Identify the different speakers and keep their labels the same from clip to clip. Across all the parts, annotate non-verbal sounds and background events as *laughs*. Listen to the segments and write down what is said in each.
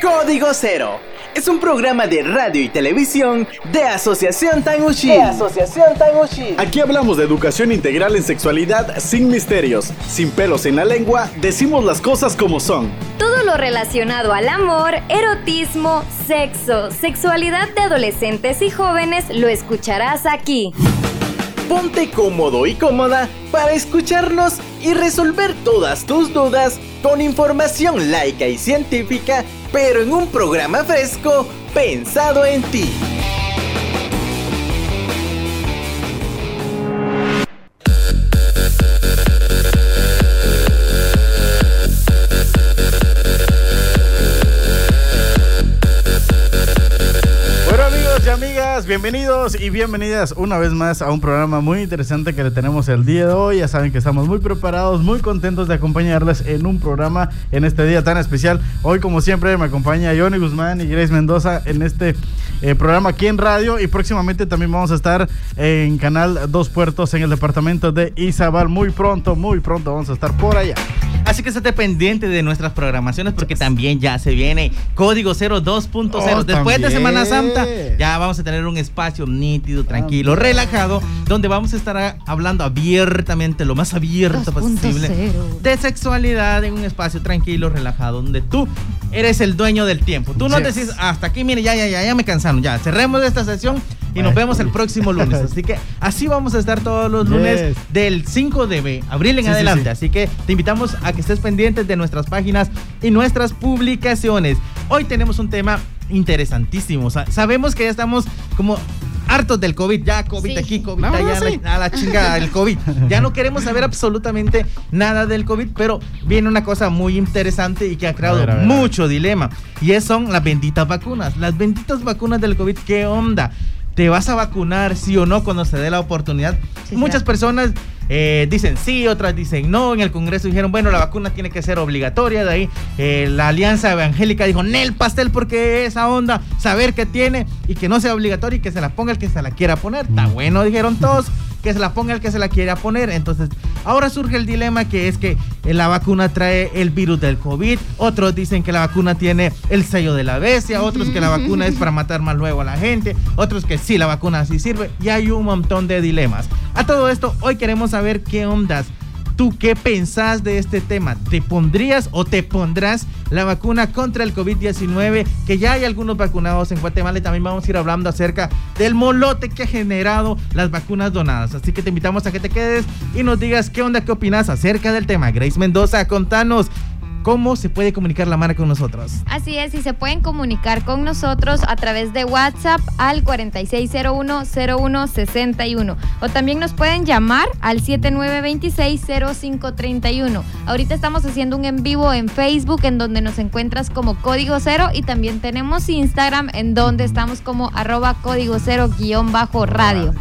Speaker 1: Código Cero es un programa de radio y televisión de Asociación Tanguchi. De
Speaker 2: Asociación Tanguchi.
Speaker 3: Aquí hablamos de educación integral en sexualidad sin misterios, sin pelos en la lengua, decimos las cosas como son.
Speaker 4: Todo lo relacionado al amor, erotismo, sexo, sexualidad de adolescentes y jóvenes lo escucharás aquí.
Speaker 1: Ponte cómodo y cómoda para escucharnos y resolver todas tus dudas con información laica y científica pero en un programa fresco pensado en ti.
Speaker 3: Bienvenidos y bienvenidas una vez más a un programa muy interesante que le tenemos el día de hoy. Ya saben que estamos muy preparados, muy contentos de acompañarles en un programa en este día tan especial. Hoy, como siempre, me acompaña Johnny Guzmán y Grace Mendoza en este eh, programa aquí en radio y próximamente también vamos a estar en Canal Dos Puertos en el departamento de Izabal. Muy pronto, muy pronto vamos a estar por allá.
Speaker 5: Así que esté pendiente de nuestras programaciones porque también ya se viene Código 0 2.0. Después de Semana Santa ya vamos a tener un espacio nítido, tranquilo, relajado, donde vamos a estar hablando abiertamente, lo más abierto posible, de sexualidad en un espacio tranquilo, relajado, donde tú eres el dueño del tiempo. Tú no decís, hasta aquí, mire, ya, ya, ya, ya me cansaron, ya, cerremos esta sesión y nos vemos el próximo lunes. Así que así vamos a estar todos los lunes del 5 de abril en adelante. Así que te invitamos a que estés pendientes de nuestras páginas y nuestras publicaciones. Hoy tenemos un tema interesantísimo. sabemos que ya estamos como hartos del COVID, ya COVID aquí, COVID allá, a la chingada, el COVID. Ya no queremos saber absolutamente nada del COVID, pero viene una cosa muy interesante y que ha creado mucho dilema. Y es, son las benditas vacunas. Las benditas vacunas del COVID, ¿qué onda? ¿Te vas a vacunar sí o no cuando se dé la oportunidad? Muchas personas eh, dicen sí, otras dicen no. En el Congreso dijeron, bueno, la vacuna tiene que ser obligatoria. De ahí eh, la Alianza Evangélica dijo, Nel pastel, porque esa onda, saber que tiene y que no sea obligatoria y que se la ponga el que se la quiera poner. Está bueno, dijeron todos *laughs* que se la ponga el que se la quiera poner. Entonces, ahora surge el dilema que es que la vacuna trae el virus del COVID, otros dicen que la vacuna tiene el sello de la bestia, otros que la vacuna es para matar más luego a la gente, otros que sí, la vacuna sí sirve, y hay un montón de dilemas. A todo esto, hoy queremos saber qué ondas ¿Tú qué pensás de este tema? ¿Te pondrías o te pondrás la vacuna contra el COVID-19? Que ya hay algunos vacunados en Guatemala y también vamos a ir hablando acerca del molote que ha generado las vacunas donadas. Así que te invitamos a que te quedes y nos digas qué onda, qué opinas acerca del tema. Grace Mendoza, contanos cómo se puede comunicar la marca con nosotros.
Speaker 4: Así es, y se pueden comunicar con nosotros a través de WhatsApp al 46010161 o también nos pueden llamar al 79260531. Ahorita estamos haciendo un en vivo en Facebook en donde nos encuentras como Código Cero y también tenemos Instagram en donde estamos como arroba código cero guion bajo radio.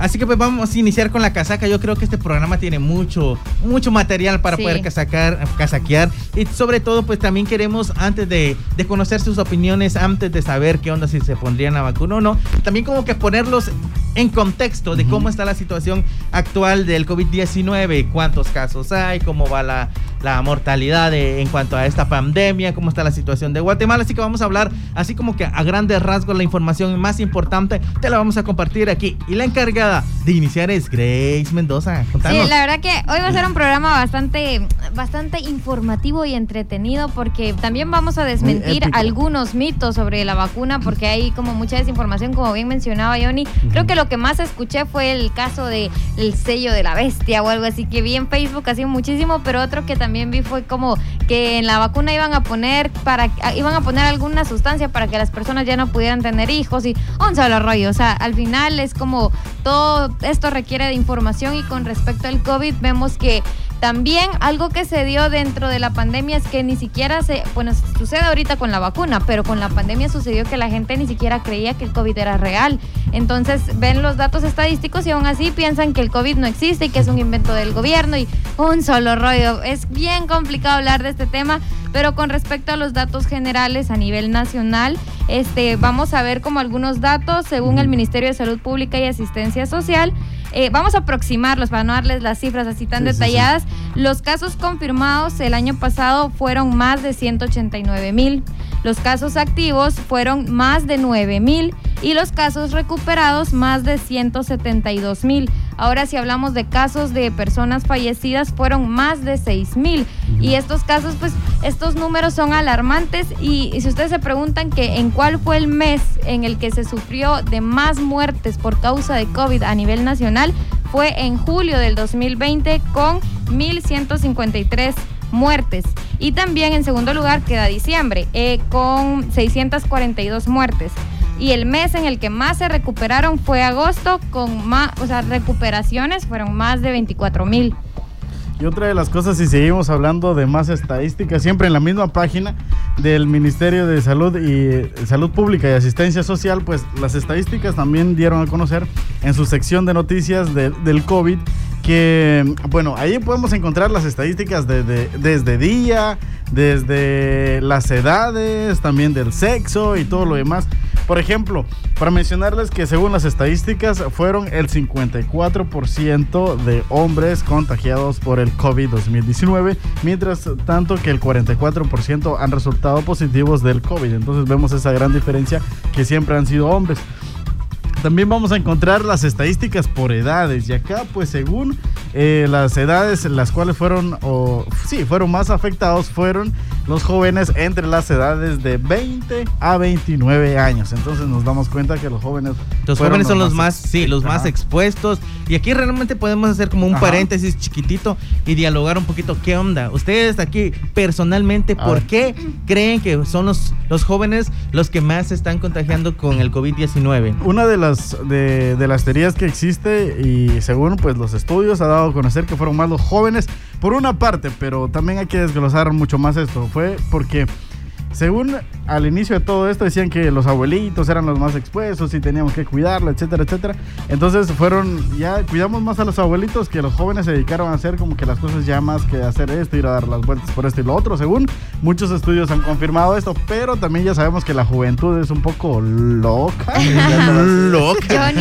Speaker 5: Así que pues vamos a iniciar con la casaca. Yo creo que este programa tiene mucho, mucho material para poder casacar, casaquear. Y sobre todo, pues también queremos, antes de, conocer sus opiniones, antes de saber qué onda si se pondrían la vacuna o no, también como que ponerlos en contexto de cómo está la situación actual del COVID-19, cuántos casos hay, cómo va la, la mortalidad en cuanto a esta pandemia, cómo está la situación de Guatemala. Así que vamos a hablar así como que a grandes rasgos la información más importante te la vamos a compartir aquí. Y la encargada de iniciar es Grace Mendoza.
Speaker 4: Sí, la verdad que hoy va a ser un programa bastante, bastante informativo y entretenido porque también vamos a desmentir algunos mitos sobre la vacuna porque hay como mucha desinformación, como bien mencionaba Johnny. Creo que lo que más escuché fue el caso del el sello de la bestia o algo así que vi en Facebook así muchísimo, pero otro que también también vi fue como que en la vacuna iban a poner para iban a poner alguna sustancia para que las personas ya no pudieran tener hijos y un solo rollo. O sea, al final es como todo esto requiere de información y con respecto al COVID vemos que también algo que se dio dentro de la pandemia es que ni siquiera se, bueno, sucede ahorita con la vacuna, pero con la pandemia sucedió que la gente ni siquiera creía que el COVID era real. Entonces ven los datos estadísticos y aún así piensan que el COVID no existe y que es un invento del gobierno y un solo rollo. Es bien complicado hablar de este tema Pero con respecto a los datos generales a nivel nacional, este, vamos a ver como algunos datos según el Ministerio de Salud Pública y Asistencia Social. Eh, vamos a aproximarlos para no darles las cifras así tan detalladas. Los casos confirmados el año pasado fueron más de 189 mil. Los casos activos fueron más de 9 mil y los casos recuperados más de 172 mil. Ahora si hablamos de casos de personas fallecidas fueron más de 6 mil. Y estos casos, pues estos números son alarmantes y, y si ustedes se preguntan que en cuál fue el mes en el que se sufrió de más muertes por causa de COVID a nivel nacional, fue en julio del 2020 con 1.153 muertes. Y también en segundo lugar queda diciembre eh, con 642 muertes. Y el mes en el que más se recuperaron fue agosto con más, o sea, recuperaciones fueron más de 24 mil.
Speaker 3: Y otra de las cosas, si seguimos hablando de más estadísticas, siempre en la misma página del Ministerio de Salud y Salud Pública y Asistencia Social, pues las estadísticas también dieron a conocer en su sección de noticias del COVID bueno, ahí podemos encontrar las estadísticas de, desde día, desde las edades, también del sexo y todo lo demás. Por ejemplo, para mencionarles que según las estadísticas fueron el 54% de hombres contagiados por el COVID-2019, mientras tanto que el 44% han resultado positivos del COVID. Entonces vemos esa gran diferencia que siempre han sido hombres. También vamos a encontrar las estadísticas por edades. Y acá, pues según eh, las edades en las cuales fueron, o sí, fueron más afectados, fueron los jóvenes entre las edades de 20 a 29 años. Entonces nos damos cuenta que los jóvenes...
Speaker 5: Los jóvenes son los más, sí, los más expuestos. Y aquí realmente podemos hacer como un paréntesis chiquitito y dialogar un poquito qué onda. Ustedes aquí personalmente, ¿por qué creen que son los, los jóvenes los que más se están contagiando con el COVID-19?
Speaker 3: Una de las de, las teorías que existe y según pues los estudios ha dado a conocer que fueron más los jóvenes por una parte, pero también hay que desglosar mucho más esto. Fue porque según al inicio de todo esto decían que los abuelitos eran los más expuestos y teníamos que cuidarlo, etcétera, etcétera. Entonces fueron, ya cuidamos más a los abuelitos que los jóvenes se dedicaron a hacer como que las cosas ya más que hacer esto, ir a dar las vueltas por esto y lo otro, según muchos estudios han confirmado esto, pero también ya sabemos que la juventud es un poco loca. *laughs*
Speaker 4: loca.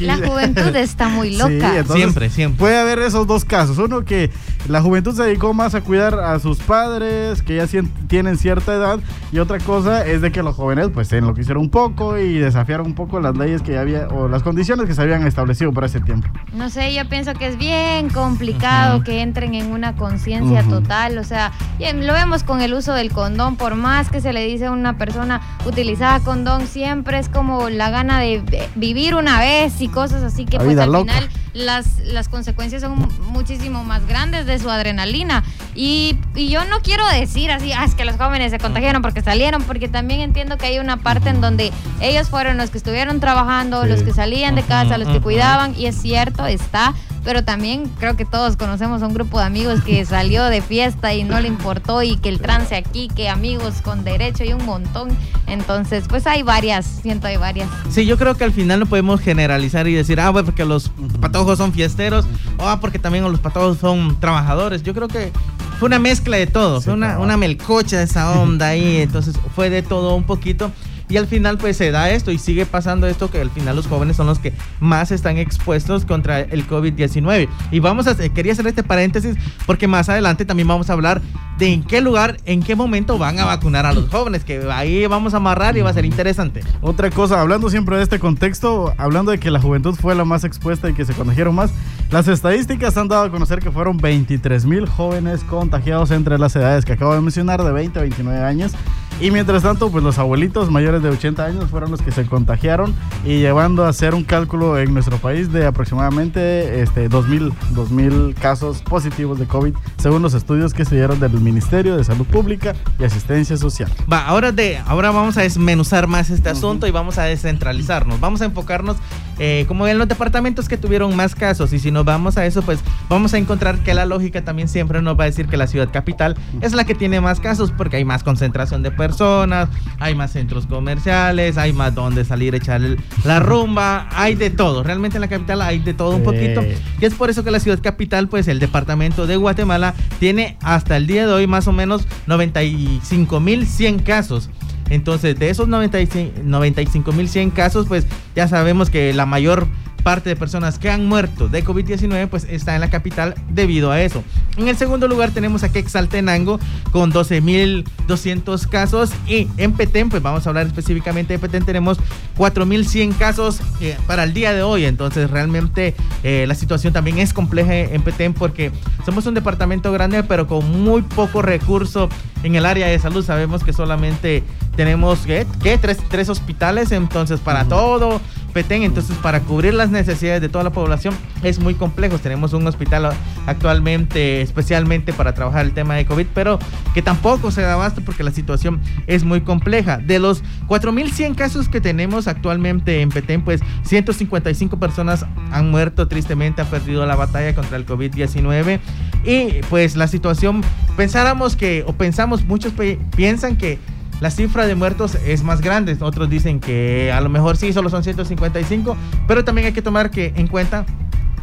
Speaker 4: la juventud está muy loca.
Speaker 5: siempre, siempre.
Speaker 3: Puede haber esos dos casos. Uno que la juventud se dedicó más a cuidar a sus padres, que ya tienen cierta edad, y otra cosa es de que los jóvenes pues se enloquecieron un poco y desafiaron un poco las leyes que había o las condiciones que se habían establecido para ese tiempo.
Speaker 4: No sé, yo pienso que es bien complicado que entren en una conciencia total, o sea, lo vemos con el uso del condón, por más que se le dice a una persona utilizada condón, siempre es como la gana de vivir una vez y cosas así que pues al final las, las consecuencias son muchísimo más grandes de su adrenalina. Y, y yo no quiero decir así, ah, es que los jóvenes se contagiaron porque salieron, porque también entiendo que hay una parte en donde ellos fueron los que estuvieron trabajando, los que salían de casa, los que cuidaban, y es cierto, está, pero también creo que todos conocemos a un grupo de amigos que *laughs* salió de fiesta y no le importó y que el trance aquí, que amigos con derecho y un montón. Entonces, pues hay varias, siento hay varias.
Speaker 5: Sí, yo creo que al final no podemos generalizar y decir, ah, bueno, porque los patojos son fiesteros, o ah, porque también los patojos son trabajadores. Yo creo que fue una mezcla de todo, fue una, una melcocha de esa onda ahí, entonces fue de todo un poquito. Y al final pues se da esto y sigue pasando esto que al final los jóvenes son los que más están expuestos contra el COVID-19. Y vamos a, quería hacer este paréntesis porque más adelante también vamos a hablar de en qué lugar, en qué momento van a vacunar a los jóvenes, que ahí vamos a amarrar y va a ser interesante.
Speaker 3: Otra cosa, hablando siempre de este contexto, hablando de que la juventud fue la más expuesta y que se contagiaron más, las estadísticas han dado a conocer que fueron 23 mil jóvenes contagiados entre las edades que acabo de mencionar, de 20 a 29 años. Y mientras tanto, pues los abuelitos mayores de 80 años fueron los que se contagiaron y llevando a hacer un cálculo en nuestro país de aproximadamente este, 2.000, casos positivos de COVID, según los estudios que se dieron del Ministerio de Salud Pública y Asistencia Social.
Speaker 5: Va, ahora, de, ahora vamos a desmenuzar más este asunto y vamos a descentralizarnos. Vamos a enfocarnos eh, como en los departamentos que tuvieron más casos. Y si nos vamos a eso, pues vamos a encontrar que la lógica también siempre nos va a decir que la ciudad capital es la que tiene más casos porque hay más concentración de personas personas, hay más centros comerciales, hay más donde salir a echar la rumba, hay de todo. Realmente en la capital hay de todo un poquito. Y es por eso que la ciudad capital, pues el departamento de Guatemala, tiene hasta el día de hoy más o menos 95.100 casos. Entonces, de esos 95.100 casos, pues ya sabemos que la mayor parte de personas que han muerto de COVID-19 pues está en la capital debido a eso. En el segundo lugar tenemos a Quexaltenango con 12.200 casos y en Petén, pues vamos a hablar específicamente de Petén, tenemos 4.100 casos eh, para el día de hoy. Entonces realmente eh, la situación también es compleja en Petén porque somos un departamento grande pero con muy poco recurso en el área de salud. Sabemos que solamente tenemos ¿qué? Tres, tres hospitales, entonces para todo Petén, entonces para cubrir las necesidades de toda la población es muy complejo. Tenemos un hospital actualmente especialmente para trabajar el tema de COVID, pero que tampoco se da abasto porque la situación es muy compleja. De los 4.100 casos que tenemos actualmente en Petén, pues 155 personas han muerto tristemente, han perdido la batalla contra el COVID-19 y pues la situación, pensáramos que, o pensamos, muchos piensan que la cifra de muertos es más grande. Otros dicen que a lo mejor sí, solo son 155, pero también hay que tomar que, en cuenta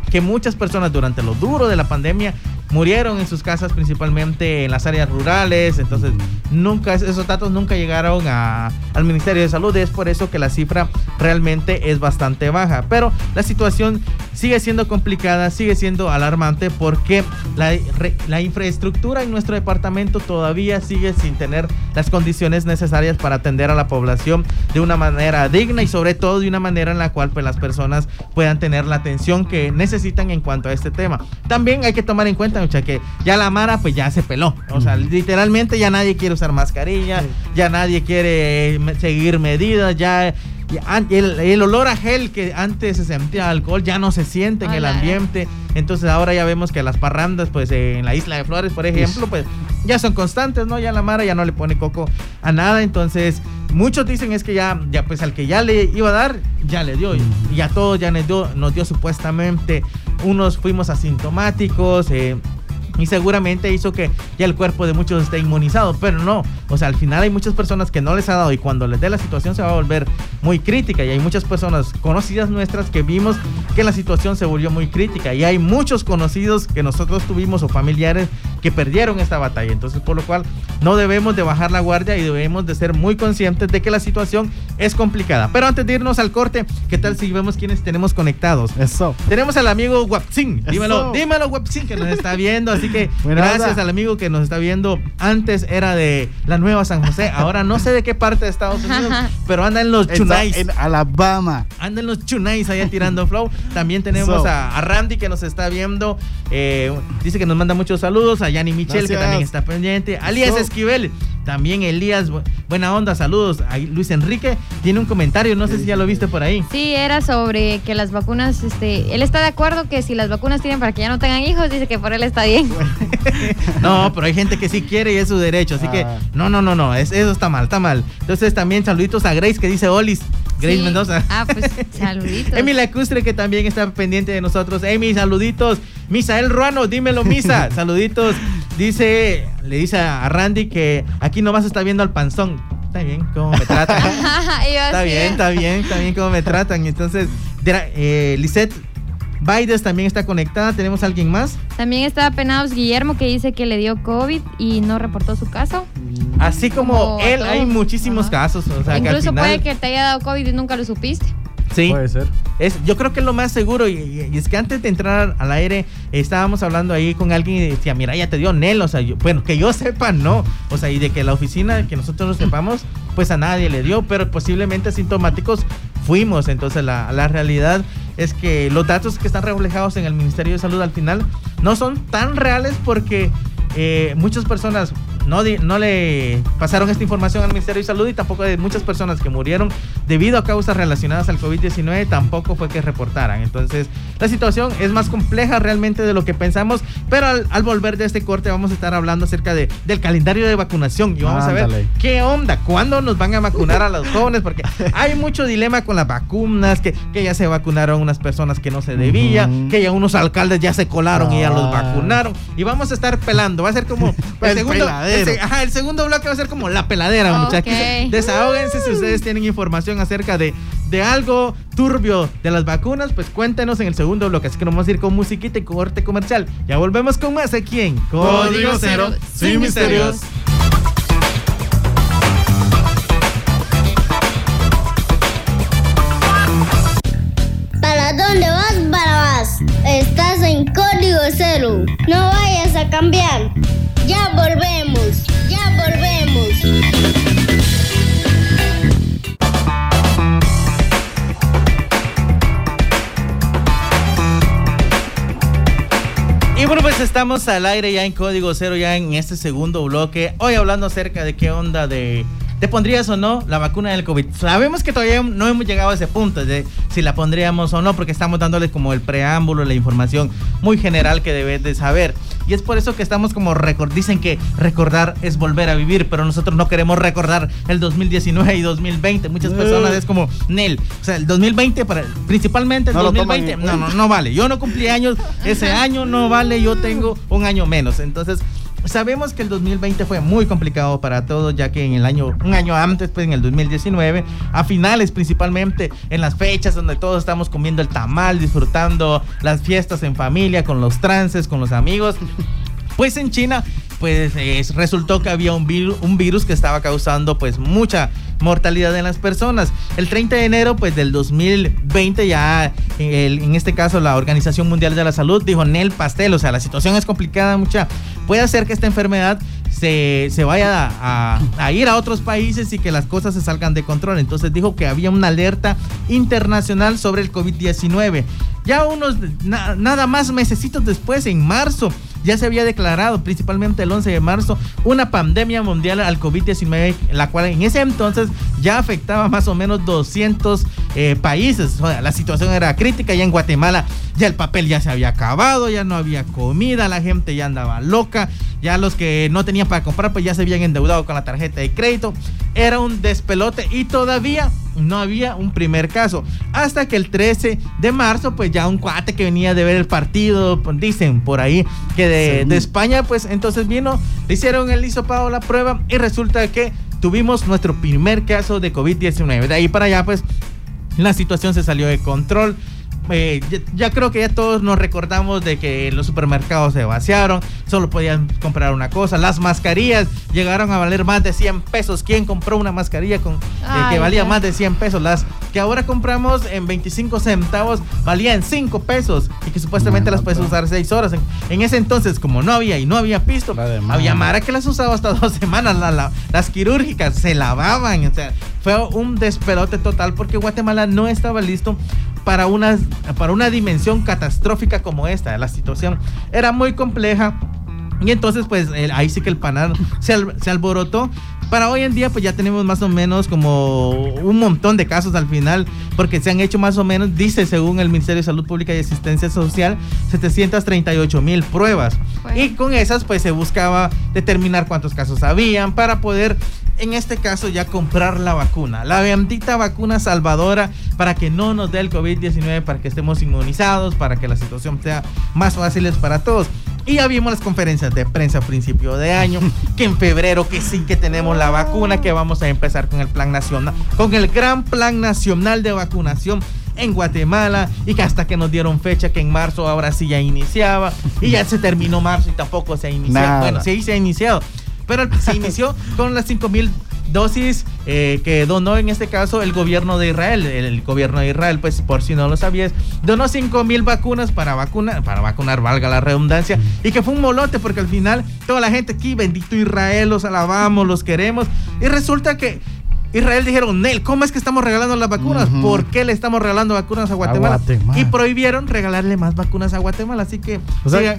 Speaker 5: que muchas personas durante lo duro de la pandemia murieron en sus casas, principalmente en las áreas rurales. Entonces, nunca, esos datos nunca llegaron al Ministerio de Salud. Es por eso que la cifra realmente es bastante baja. Pero la situación sigue siendo complicada, sigue siendo alarmante porque la, la infraestructura en nuestro departamento todavía sigue sin tener las condiciones necesarias para atender a la población de una manera digna y sobre todo de una manera en la cual pues, las personas puedan tener la atención que necesitan en cuanto a este tema. También hay que tomar en cuenta que ya la Mara pues ya se peló. O sea, literalmente ya nadie quiere usar mascarilla, ya nadie quiere eh, seguir medidas, ya el, olor a gel que antes se sentía alcohol ya no se siente en el ambiente. Entonces ahora ya vemos que las parrandas, pues en la isla de Flores, por ejemplo, pues ya son constantes, ¿no? Ya la Mara ya no le pone coco a nada. Entonces, muchos dicen es que ya, ya pues al que ya le iba a dar, ya le dio. Y a todos ya nos dio, nos dio supuestamente. Unos fuimos asintomáticos, eh, y seguramente hizo que ya el cuerpo de muchos esté inmunizado, pero no, o sea, al final hay muchas personas que no les ha dado y cuando les dé la situación se va a volver muy crítica y hay muchas personas conocidas nuestras que vimos que la situación se volvió muy crítica y hay muchos conocidos que nosotros tuvimos o familiares que perdieron esta batalla, entonces por lo cual no debemos de bajar la guardia y debemos de ser muy conscientes de que la situación es complicada. Pero antes de irnos al corte, ¿qué tal si vemos quiénes tenemos conectados?
Speaker 3: Eso.
Speaker 5: Tenemos al amigo Wapsin, dímelo, dímelo Wapsin que nos está viendo, así que gracias al amigo que nos está viendo. Antes era de la Nueva San José, *laughs* ahora no sé de qué parte de Estados Unidos, *laughs* pero anda en los Chunais.
Speaker 3: En Alabama.
Speaker 5: Anda en los Chunais allá tirando flow. También tenemos a, Randy que nos está viendo. Eh, dice que nos manda muchos saludos. A Yanni Michel que también está pendiente. Alias Esquivel. También Elías, buena onda, saludos. Ahí Luis Enrique tiene un comentario, no sé si ya lo viste por ahí.
Speaker 4: Sí, era sobre que las vacunas, este, él está de acuerdo que si las vacunas tienen para que ya no tengan hijos, dice que por él está bien. *laughs*
Speaker 5: no, pero hay gente que sí quiere y es su derecho, así que ah. no, no, no, no, eso está mal, está mal. Entonces también saluditos a Grace que dice Olis. Grace Mendoza.
Speaker 4: Ah, pues *laughs* saluditos.
Speaker 5: Emi Lacustre que también está pendiente de nosotros. Emi, saluditos. Misael Ruano, dímelo, Misa. *laughs* saluditos. Dice, le dice a Randy que aquí no vas a estar viendo al panzón. Está bien, cómo me tratan. *laughs* está bien, está bien, está bien cómo me tratan. Entonces, eh, Lisette Baides también está conectada. ¿Tenemos alguien más?
Speaker 4: También está Penados Guillermo que dice que le dio COVID y no reportó su caso.
Speaker 5: Así como, él, hay muchísimos casos.
Speaker 4: Incluso puede que te haya dado COVID y nunca lo supiste.
Speaker 5: Sí. Puede ser. Es, yo creo que es lo más seguro. Y, es que antes de entrar al aire, estábamos hablando ahí con alguien y decía, mira, ya te dio Nel. O sea, bueno, que yo *laughs* sepa, no. O sea, y de que la oficina, que nosotros lo sepamos, pues a nadie le dio, pero posiblemente asintomáticos fuimos. Entonces, la, la realidad es que los datos que están reflejados en el Ministerio de Salud al final no son tan reales porque eh, muchas personas no, no le pasaron esta información al Ministerio de Salud y tampoco de muchas personas que murieron debido a causas relacionadas al COVID-19 tampoco fue que reportaran. Entonces, la situación es más compleja realmente de lo que pensamos, pero al, volver de este corte vamos a estar hablando acerca de, del calendario de vacunación y vamos a ver qué onda, cuándo nos van a vacunar a los jóvenes, porque hay mucho dilema con las vacunas, que, que ya se vacunaron unas personas que no se debía, que ya unos alcaldes ya se colaron y ya los vacunaron y vamos a estar pelando, va a ser como *laughs* el segundo, el segundo bloque va a ser como la peladera, muchachos. Desahóguense si ustedes tienen información acerca de, de algo turbio de las vacunas, pues cuéntenos en el segundo bloque. Así que nos vamos a ir con musiquita y corte comercial. Ya volvemos con más aquí en
Speaker 3: Código Cero, sin misterios.
Speaker 2: ¿Para dónde vas, Barabás? Estás en Código Cero. No vayas a cambiar. Ya volvemos. Ya volvemos.
Speaker 5: Y bueno, pues estamos al aire ya en Código Cero, ya en este segundo bloque. Hoy hablando acerca de qué onda de ¿Te pondrías o no la vacuna del COVID? Sabemos que todavía no hemos llegado a ese punto de si la pondríamos o no, porque estamos dándoles como el preámbulo, la información muy general que debes de saber. Y es por eso que estamos como record dicen que recordar es volver a vivir, pero nosotros no queremos recordar el 2019 y 2020. Muchas personas es como Nel, o sea, el 2020 para principalmente el 2020 no, no, no vale. Yo no cumplí años ese *laughs* año, no vale, yo tengo un año menos. Entonces, Sabemos que el 2020 fue muy complicado para todos, ya que en el año, un año antes, pues en el 2019, a finales principalmente, en las fechas donde todos estamos comiendo el tamal, disfrutando las fiestas en familia, con los trances, con los amigos, pues en China pues resultó que había un virus, un virus que estaba causando pues mucha mortalidad en las personas. El 30 de enero pues del 2020 ya en este caso la Organización Mundial de la Salud dijo Nel Pastel, o sea, la situación es complicada mucha. Puede hacer que esta enfermedad se, vaya a, ir a otros países y que las cosas se salgan de control. Entonces dijo que había una alerta internacional sobre el COVID-19. Ya unos nada más mesecitos después, en marzo, ya se había declarado, principalmente el 11 de marzo, una pandemia mundial al COVID-19, la cual en ese entonces ya afectaba más o menos 200 eh, países. la situación era crítica ya en Guatemala, ya el papel ya se había acabado, ya no había comida, la gente ya andaba loca, ya los que no tenían para comprar pues ya se habían endeudado con la tarjeta de crédito. Era un despelote y todavía no había un primer caso. Hasta que el 13 de marzo, pues ya un cuate que venía de ver el partido, pues, dicen por ahí que de, España, pues entonces vino, le hicieron el hisopado la prueba y resulta que tuvimos nuestro primer caso de COVID-19. De ahí para allá, pues la situación se salió de control. Eh, ya, creo que ya todos nos recordamos de que los supermercados se vaciaron, solo podían comprar una cosa. Las mascarillas llegaron a valer más de 100 pesos. ¿Quién compró una mascarilla con, eh, que valía más de 100 pesos? Las que ahora compramos en 25 centavos valían 5 pesos y que supuestamente las puedes usar 6 horas. En, ese entonces, como no había y no había pisto, había Mara que las usaba hasta dos semanas. las quirúrgicas se lavaban. O sea, fue un despelote total porque Guatemala no estaba listo para una, para una dimensión catastrófica como esta. La situación era muy compleja. Y entonces, pues ahí sí que el panal se, se, alborotó. Para hoy en día, pues ya tenemos más o menos como un montón de casos al final, porque se han hecho más o menos, dice según el Ministerio de Salud Pública y Asistencia Social, 738 mil pruebas. Y con esas, pues se buscaba determinar cuántos casos habían para poder en este caso ya comprar la vacuna, la bendita vacuna salvadora para que no nos dé el COVID-19, para que estemos inmunizados, para que la situación sea más fácil para todos. Y ya vimos las conferencias de prensa a principio de año, *laughs* que en febrero que sí que tenemos la vacuna, que vamos a empezar con el plan nacional, con el gran plan nacional de vacunación en Guatemala y que hasta que nos dieron fecha que en marzo ahora sí ya iniciaba y ya *laughs* se terminó marzo y tampoco se ha iniciado. Bueno, sí se ha iniciado, pero se inició *laughs* con las 5000 dosis eh, que donó en este caso el gobierno de Israel. El, gobierno de Israel, pues por si no lo sabías, donó 5 mil vacunas para vacunar, para vacunar, valga la redundancia, y que fue un molote porque al final toda la gente aquí, bendito Israel, los alabamos, los queremos, y resulta que Israel dijeron, Nel, ¿cómo es que estamos regalando las vacunas? ¿Por qué le estamos regalando vacunas a Guatemala? Y prohibieron regalarle más vacunas a Guatemala, así que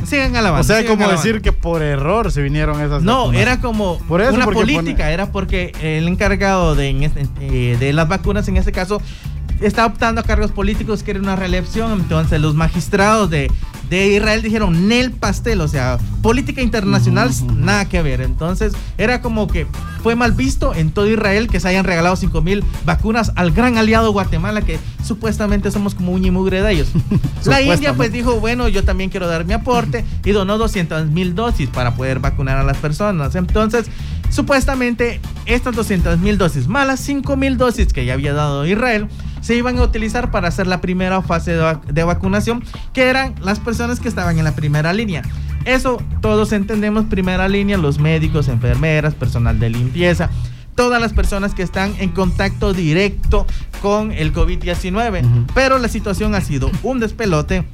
Speaker 5: sigan, alabando.
Speaker 3: O sea, como decir que por error se vinieron esas
Speaker 5: No, era como una política, era porque el encargado de, eh, de las vacunas, en este caso, está optando a cargos políticos, quiere una reelección, entonces los magistrados de, de Israel dijeron Nel pastel, o sea, política internacional, nada que ver. Entonces, era como que fue mal visto en todo Israel que se hayan regalado 5 mil vacunas al gran aliado Guatemala, que supuestamente somos como un y mugre de ellos. *laughs* La India pues dijo, bueno, yo también quiero dar mi aporte y donó 200 mil dosis para poder vacunar a las personas. Entonces, supuestamente estas 200 mil dosis, más las 5 mil dosis que ya había dado Israel, se iban a utilizar para hacer la primera fase de, vacunación, que eran las personas que estaban en la primera línea. Eso todos entendemos, primera línea, los médicos, enfermeras, personal de limpieza, todas las personas que están en contacto directo con el COVID-19. Pero la situación ha sido un despelote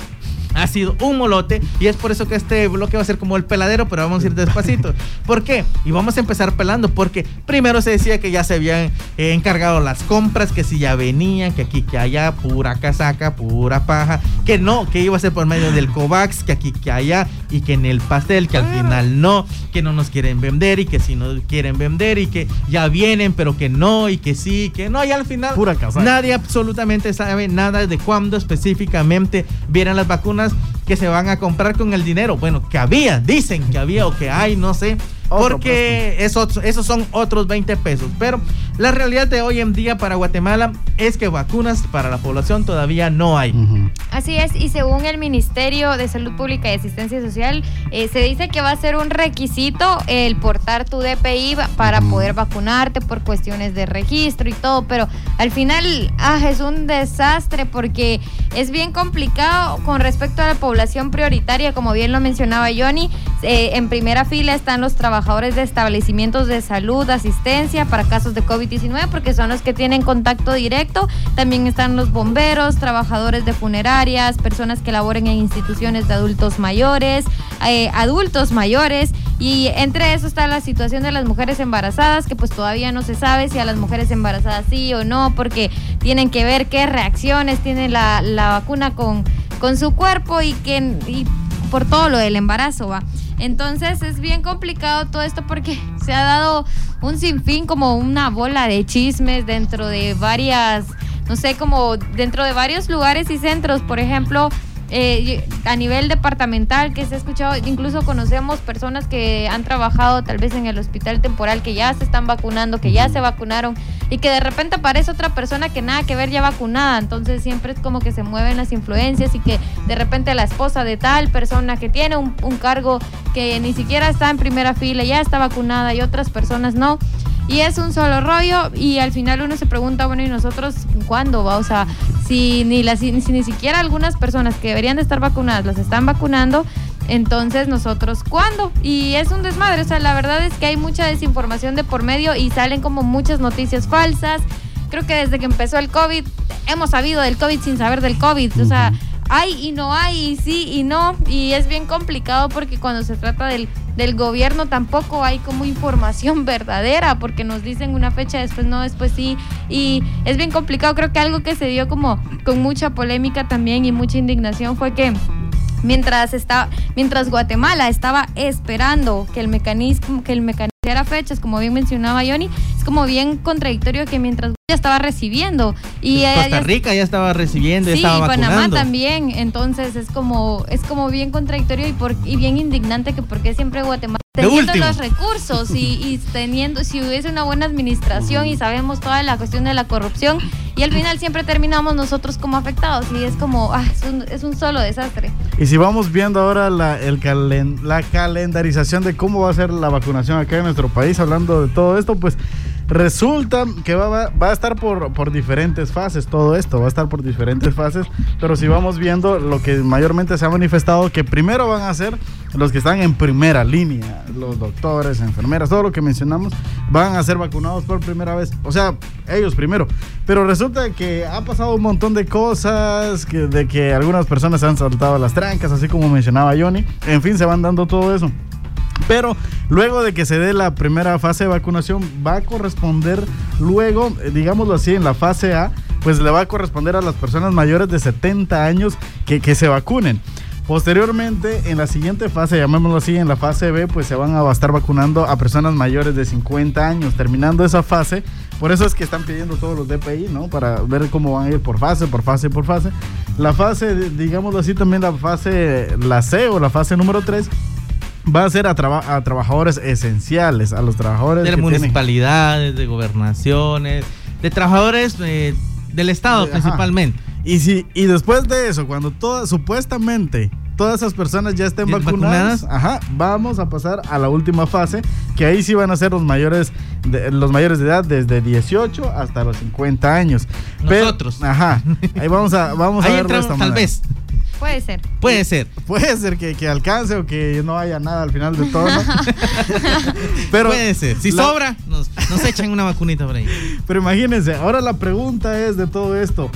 Speaker 5: ha sido un molote y es por eso que este bloque va a ser como el peladero, pero vamos a ir despacito. ¿Por qué? Y vamos a empezar pelando porque primero se decía que ya se habían eh, encargado las compras, que si ya venían, que aquí, que allá, pura casaca, pura paja, que no, que iba a ser por medio del COVAX, que aquí, que allá y que en el pastel, que al final no, que no nos quieren vender y que si no quieren vender y que ya vienen, pero que no y que sí, que no, y al final
Speaker 3: pura casaca.
Speaker 5: nadie absolutamente sabe nada de cuándo específicamente vienen las vacunas que se van a comprar con el dinero. Bueno, que había, dicen que había o que hay, no sé porque esos, esos son otros 20 pesos. Pero la realidad de hoy en día para Guatemala es que vacunas para la población todavía no hay.
Speaker 4: Así es, y según el Ministerio de Salud Pública y Asistencia Social, eh, se dice que va a ser un requisito el portar tu DPI para poder vacunarte por cuestiones de registro y todo, pero al final ah, es un desastre porque es bien complicado con respecto a la población prioritaria, como bien lo mencionaba Johnny, eh, en primera fila están los trabajadores trabajadores de establecimientos de salud, asistencia para casos de COVID-19, porque son los que tienen contacto directo. También están los bomberos, trabajadores de funerarias, personas que laboren en instituciones de adultos mayores, eh, adultos mayores. Y entre eso está la situación de las mujeres embarazadas, que pues todavía no se sabe si a las mujeres embarazadas sí o no, porque tienen que ver qué reacciones tiene la, vacuna con, con su cuerpo y, que, y por todo lo del embarazo, va. Entonces es bien complicado todo esto porque se ha dado un sinfín como una bola de chismes dentro de varias, no sé, como dentro de varios lugares y centros. Por ejemplo, eh, a nivel departamental que se ha escuchado, incluso conocemos personas que han trabajado tal vez en el hospital temporal, que ya se están vacunando, que ya se vacunaron y que de repente aparece otra persona que nada que ver ya vacunada, entonces siempre es como que se mueven las influencias y que de repente la esposa de tal persona que tiene un, un cargo que ni siquiera está en primera fila ya está vacunada y otras personas no. Y es un solo rollo y al final uno se pregunta, bueno, ¿y nosotros cuándo va? O sea, si ni, las, si ni siquiera algunas personas que deberían de estar vacunadas las están vacunando, entonces nosotros cuándo? Y es un desmadre, o sea, la verdad es que hay mucha desinformación de por medio y salen como muchas noticias falsas. Creo que desde que empezó el COVID hemos sabido del COVID sin saber del COVID, o sea hay y no hay, y sí y no, y es bien complicado porque cuando se trata del, del gobierno tampoco hay como información *laughs* verdadera, porque nos dicen una fecha, después no, después sí, y es bien complicado, creo que algo que se dio como con mucha polémica también y mucha indignación fue que mientras está, mientras Guatemala estaba esperando que el mecanismo, que el mecanismo fechas, como bien mencionaba Johnny, es como bien contradictorio que mientras ya estaba recibiendo y
Speaker 5: Costa Rica ya estaba recibiendo, sí, estaba
Speaker 4: Panamá también, entonces es como es como bien contradictorio y por y bien indignante que porque siempre Guatemala teniendo los recursos y, teniendo, si hubiese una buena administración y sabemos toda la cuestión de la corrupción, y al final siempre terminamos nosotros como afectados y es como, ah, es, un, solo desastre.
Speaker 3: Y si vamos viendo ahora la, el la calendarización de cómo va a ser la vacunación acá en nuestro país, hablando de todo esto, pues Resulta que va, a estar por, diferentes fases, todo esto va a estar por diferentes fases, pero si vamos viendo lo que mayormente se ha manifestado, que primero van a ser los que están en primera línea, los doctores, enfermeras, todo lo que mencionamos, van a ser vacunados por primera vez, o sea, ellos primero. Pero resulta que ha pasado un montón de cosas, de que algunas personas han saltado las trancas, así como mencionaba Johnny, en fin, se van dando todo eso. Pero luego de que se dé la primera fase de vacunación, va a corresponder luego, eh, digámoslo así, en la fase A, pues le va a corresponder a las personas mayores de 70 años que, que se vacunen. Posteriormente, en la siguiente fase, llamémoslo así, en la fase B, pues se van a estar vacunando a personas mayores de 50 años. Terminando esa fase, por eso es que están pidiendo todos los DPI, ¿no? Para ver cómo van a ir por fase, por fase, por fase. La fase, digámoslo así, también la fase, la C o la fase número 3 va a ser a, a, trabajadores esenciales, a los trabajadores
Speaker 5: de municipalidades, de gobernaciones, de trabajadores eh, del Estado principalmente.
Speaker 3: Y, si, y después de eso, cuando todas, supuestamente todas esas personas ya estén vacunadas, Ajá, vamos a pasar a la última fase, que ahí sí van a ser los mayores de, los mayores de edad desde 18 hasta los 50 años.
Speaker 5: Nosotros.
Speaker 3: ajá, ahí vamos a vamos a ver
Speaker 5: tal vez.
Speaker 4: Puede ser.
Speaker 5: Puede ser.
Speaker 3: Puede ser que, que, alcance o que no haya nada al final de todo. *laughs*
Speaker 5: Pero Puede ser. Si sobra, nos, nos echan una vacunita por ahí.
Speaker 3: Pero imagínense, ahora la pregunta es de todo esto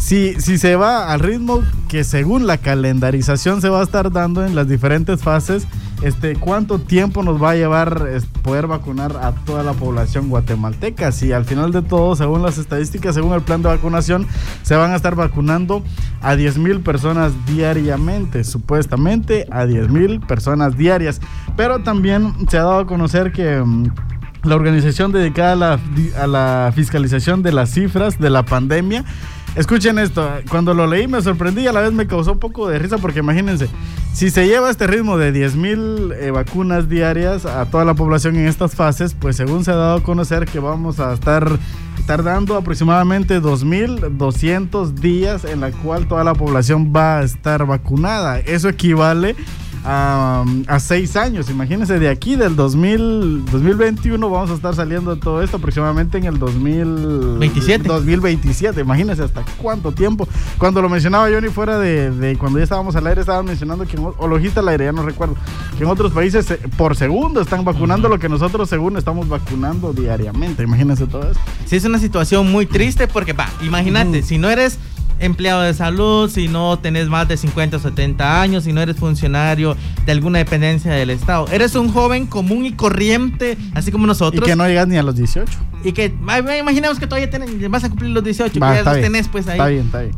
Speaker 3: si, si se va al ritmo que según la calendarización se va a estar dando en las diferentes fases, este, ¿cuánto tiempo nos va a llevar poder vacunar a toda la población guatemalteca? Si al final de todo, según las estadísticas, según el plan de vacunación, se van a estar vacunando a 10 mil personas diariamente, supuestamente a 10 mil personas diarias. Pero también se ha dado a conocer que... Mm, la organización dedicada a la, a la fiscalización de las cifras de la pandemia Escuchen esto, cuando lo leí me sorprendí y a la vez me causó un poco de risa porque imagínense, si se lleva este ritmo de 10.000 eh, vacunas diarias a toda la población en estas fases, pues según se ha dado a conocer que vamos a estar tardando aproximadamente 2.200 días en la cual toda la población va a estar vacunada. Eso equivale a, seis años. Imagínense, de aquí del 2000, 2021 vamos a estar saliendo de todo esto aproximadamente en el 2027. 2027, imagínense hasta cuánto tiempo. Cuando lo mencionaba Johnny fuera de, cuando ya estábamos al aire, estaban mencionando que, o logista al aire, ya no recuerdo, que en otros países eh, por segundo están vacunando lo que nosotros según estamos vacunando diariamente. Imagínense todo eso.
Speaker 5: Sí, es una situación muy triste porque, va, imagínate, si no eres empleado de salud, si no tenés más de 50 o 70 años, si no eres funcionario de alguna dependencia del Estado. Eres un joven común y corriente, así como nosotros.
Speaker 3: Y que no llegas ni a los 18.
Speaker 5: Y que, imaginemos que todavía tenés, vas a cumplir los 18, que ya los tenés pues ahí.
Speaker 3: Está bien, está bien.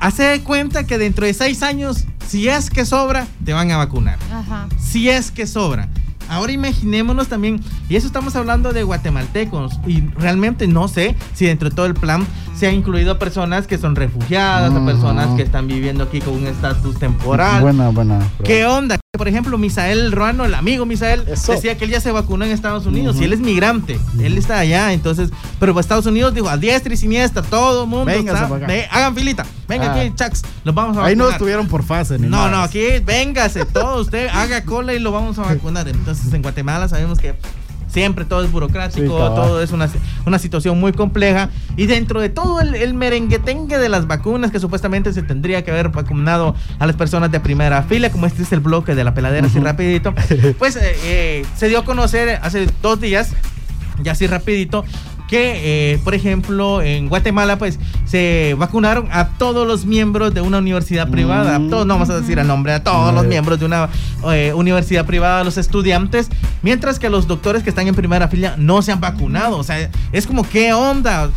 Speaker 5: Hace cuenta que dentro de 6 años, si es que sobra, te van a vacunar. Ajá. Si es que sobra. Ahora imaginémonos también, y eso estamos hablando de guatemaltecos, y realmente no sé si dentro de todo el plan se ha incluido a personas que son refugiadas, a personas que están viviendo aquí con un estatus temporal.
Speaker 3: Buena, buena.
Speaker 5: ¿Qué onda? Por ejemplo, Misael Ruano, el amigo Misael, decía que él ya se vacunó en Estados Unidos y él es migrante. Él está allá, entonces, pero Estados Unidos dijo a diestra y siniestra, todo el mundo. Venga, hagan filita. Venga ah. aquí, Chax, los vamos a vacunar.
Speaker 3: Ahí no estuvieron por fase,
Speaker 5: ni No, no, aquí véngase, todo usted haga cola y lo vamos a vacunar. Entonces, en Guatemala sabemos que siempre todo es burocrático, todo es una, una, situación muy compleja. Y dentro de todo el, el, merenguetengue de las vacunas que supuestamente se tendría que haber vacunado a las personas de primera fila, como este es el bloque de la peladera, así rapidito, pues eh, eh, se dio a conocer hace dos días, ya así rapidito, que, eh, por ejemplo, en Guatemala, pues se vacunaron a todos los miembros de una universidad privada. A todos, no vamos a decir el nombre, a todos los miembros de una eh, universidad privada, los estudiantes, mientras que los doctores que están en primera fila no se han vacunado. O sea, es como, ¿qué onda?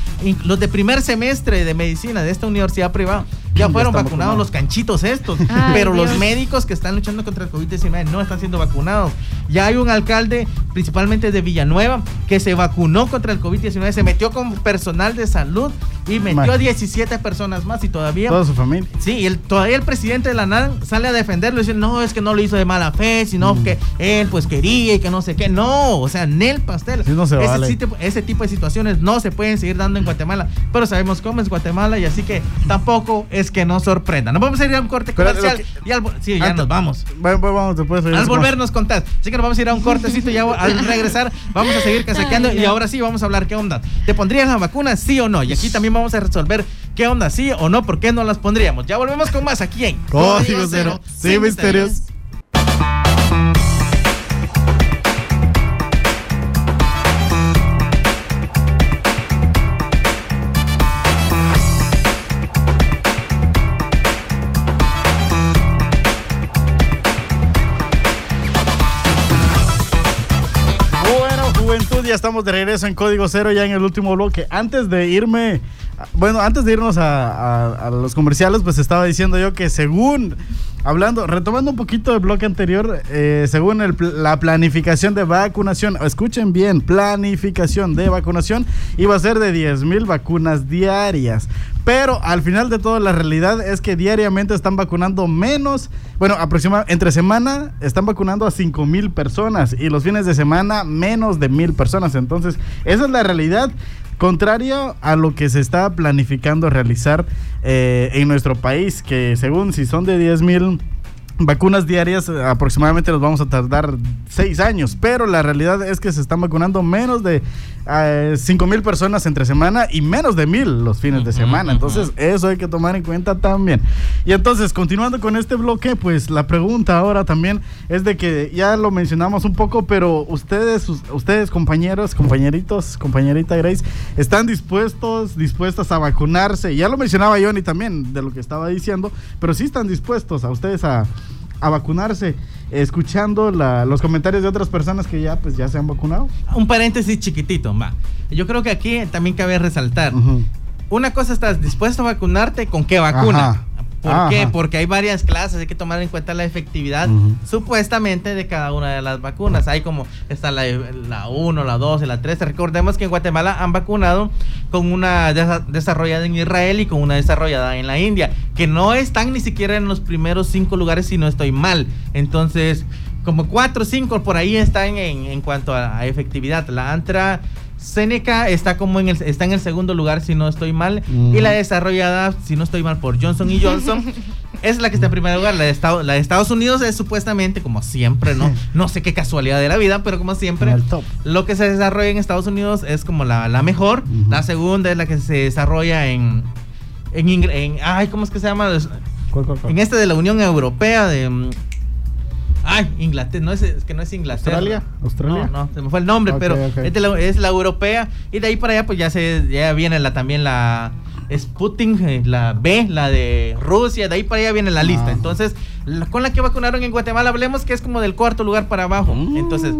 Speaker 5: Los de primer semestre de medicina de esta universidad privada ya fueron vacunados los canchitos estos, pero los médicos que están luchando contra el COVID-19 no están siendo vacunados. Ya hay un alcalde, principalmente de Villanueva, que se vacunó contra el COVID-19, se metió con personal de salud y metió a 17 personas más y todavía...
Speaker 3: Toda su familia.
Speaker 5: Sí, y el, todavía el presidente de la NAN sale a defenderlo y dice, no, es que no lo hizo de mala fe, sino mm. que él pues quería y que no sé qué. No, o sea, Nel Pastel. ese, ese tipo de situaciones no se pueden seguir dando en Guatemala, pero sabemos cómo es Guatemala y así que tampoco es que nos sorprenda. Nos vamos a ir a un corte comercial y al, sí, ya nos vamos.
Speaker 3: Bueno, pues vamos después.
Speaker 5: Al volvernos contar. Así que nos vamos a ir a un cortecito y ya al regresar vamos a seguir casaqueando y ahora sí vamos a hablar qué onda. ¿Te pondrías la vacuna sí o no? Y aquí también vamos a resolver qué onda, sí o no, por qué no las pondríamos. Ya volvemos con más aquí en
Speaker 3: Código Cero, sin misterios. Ya estamos de regreso en Código Cero, ya en el último bloque. Antes de irme bueno, antes de irnos a, los comerciales, pues estaba diciendo yo que según, hablando, retomando un poquito del bloque anterior, eh, según la planificación de vacunación, escuchen bien, planificación de vacunación, iba a ser de 10 mil vacunas diarias. Pero al final de todo, la realidad es que diariamente están vacunando menos, bueno, aproximadamente entre semana están vacunando a 5 mil personas y los fines de semana menos de mil personas. Entonces, esa es la realidad. Contrario a lo que se está planificando realizar eh, en nuestro país, que según si son de 10 mil vacunas diarias aproximadamente nos vamos a tardar seis años, pero la realidad es que se están vacunando menos de uh, cinco mil personas entre semana y menos de mil los fines de semana. Entonces, eso hay que tomar en cuenta también. Y entonces, continuando con este bloque, pues la pregunta ahora también es de que ya lo mencionamos un poco, pero ustedes, ustedes compañeros, compañeritos, compañerita Grace, ¿están dispuestos, dispuestas a vacunarse? Ya lo mencionaba Johnny también de lo que estaba diciendo, pero sí están dispuestos a ustedes a a vacunarse, escuchando los comentarios de otras personas que ya pues ya se han vacunado.
Speaker 5: Un paréntesis chiquitito, va. Yo creo que aquí también cabe resaltar. Una cosa estás dispuesto a vacunarte, ¿con qué vacuna? ¿Por qué? Porque hay varias clases, hay que tomar en cuenta la efectividad supuestamente de cada una de las vacunas. Hay como está la, la 1, la 2 y la 3. Recordemos que en Guatemala han vacunado con una desarrollada en Israel y con una desarrollada en la India, que no están ni siquiera en los primeros cinco lugares si no estoy mal. Entonces, como 4 o 5 por ahí están en, en cuanto a, efectividad. La Antra Seneca está como en el, está en el segundo lugar, si no estoy mal. Y la desarrollada, si no estoy mal, por Johnson y Johnson. *laughs* es la que está en primer lugar. La de, la de Estados Unidos es supuestamente, como siempre, ¿no? *laughs* No sé qué casualidad de la vida, pero como siempre, lo que se desarrolla en Estados Unidos es como la, mejor. La segunda es la que se desarrolla en. En, en, ay, ¿cómo es que se llama? En este de la Unión Europea, de mm, Ay, Inglaterra, no es, que no es Inglaterra.
Speaker 3: ¿Australia? ¿Australia?
Speaker 5: No, no, se me fue el nombre, pero Es, la, europea. Y de ahí para allá, pues ya se ya viene la también la Sputnik, eh, la B, la de Rusia, de ahí para allá viene la lista. Ah. Entonces, con la que vacunaron en Guatemala, hablemos que es como del cuarto lugar para abajo. Mm. Entonces,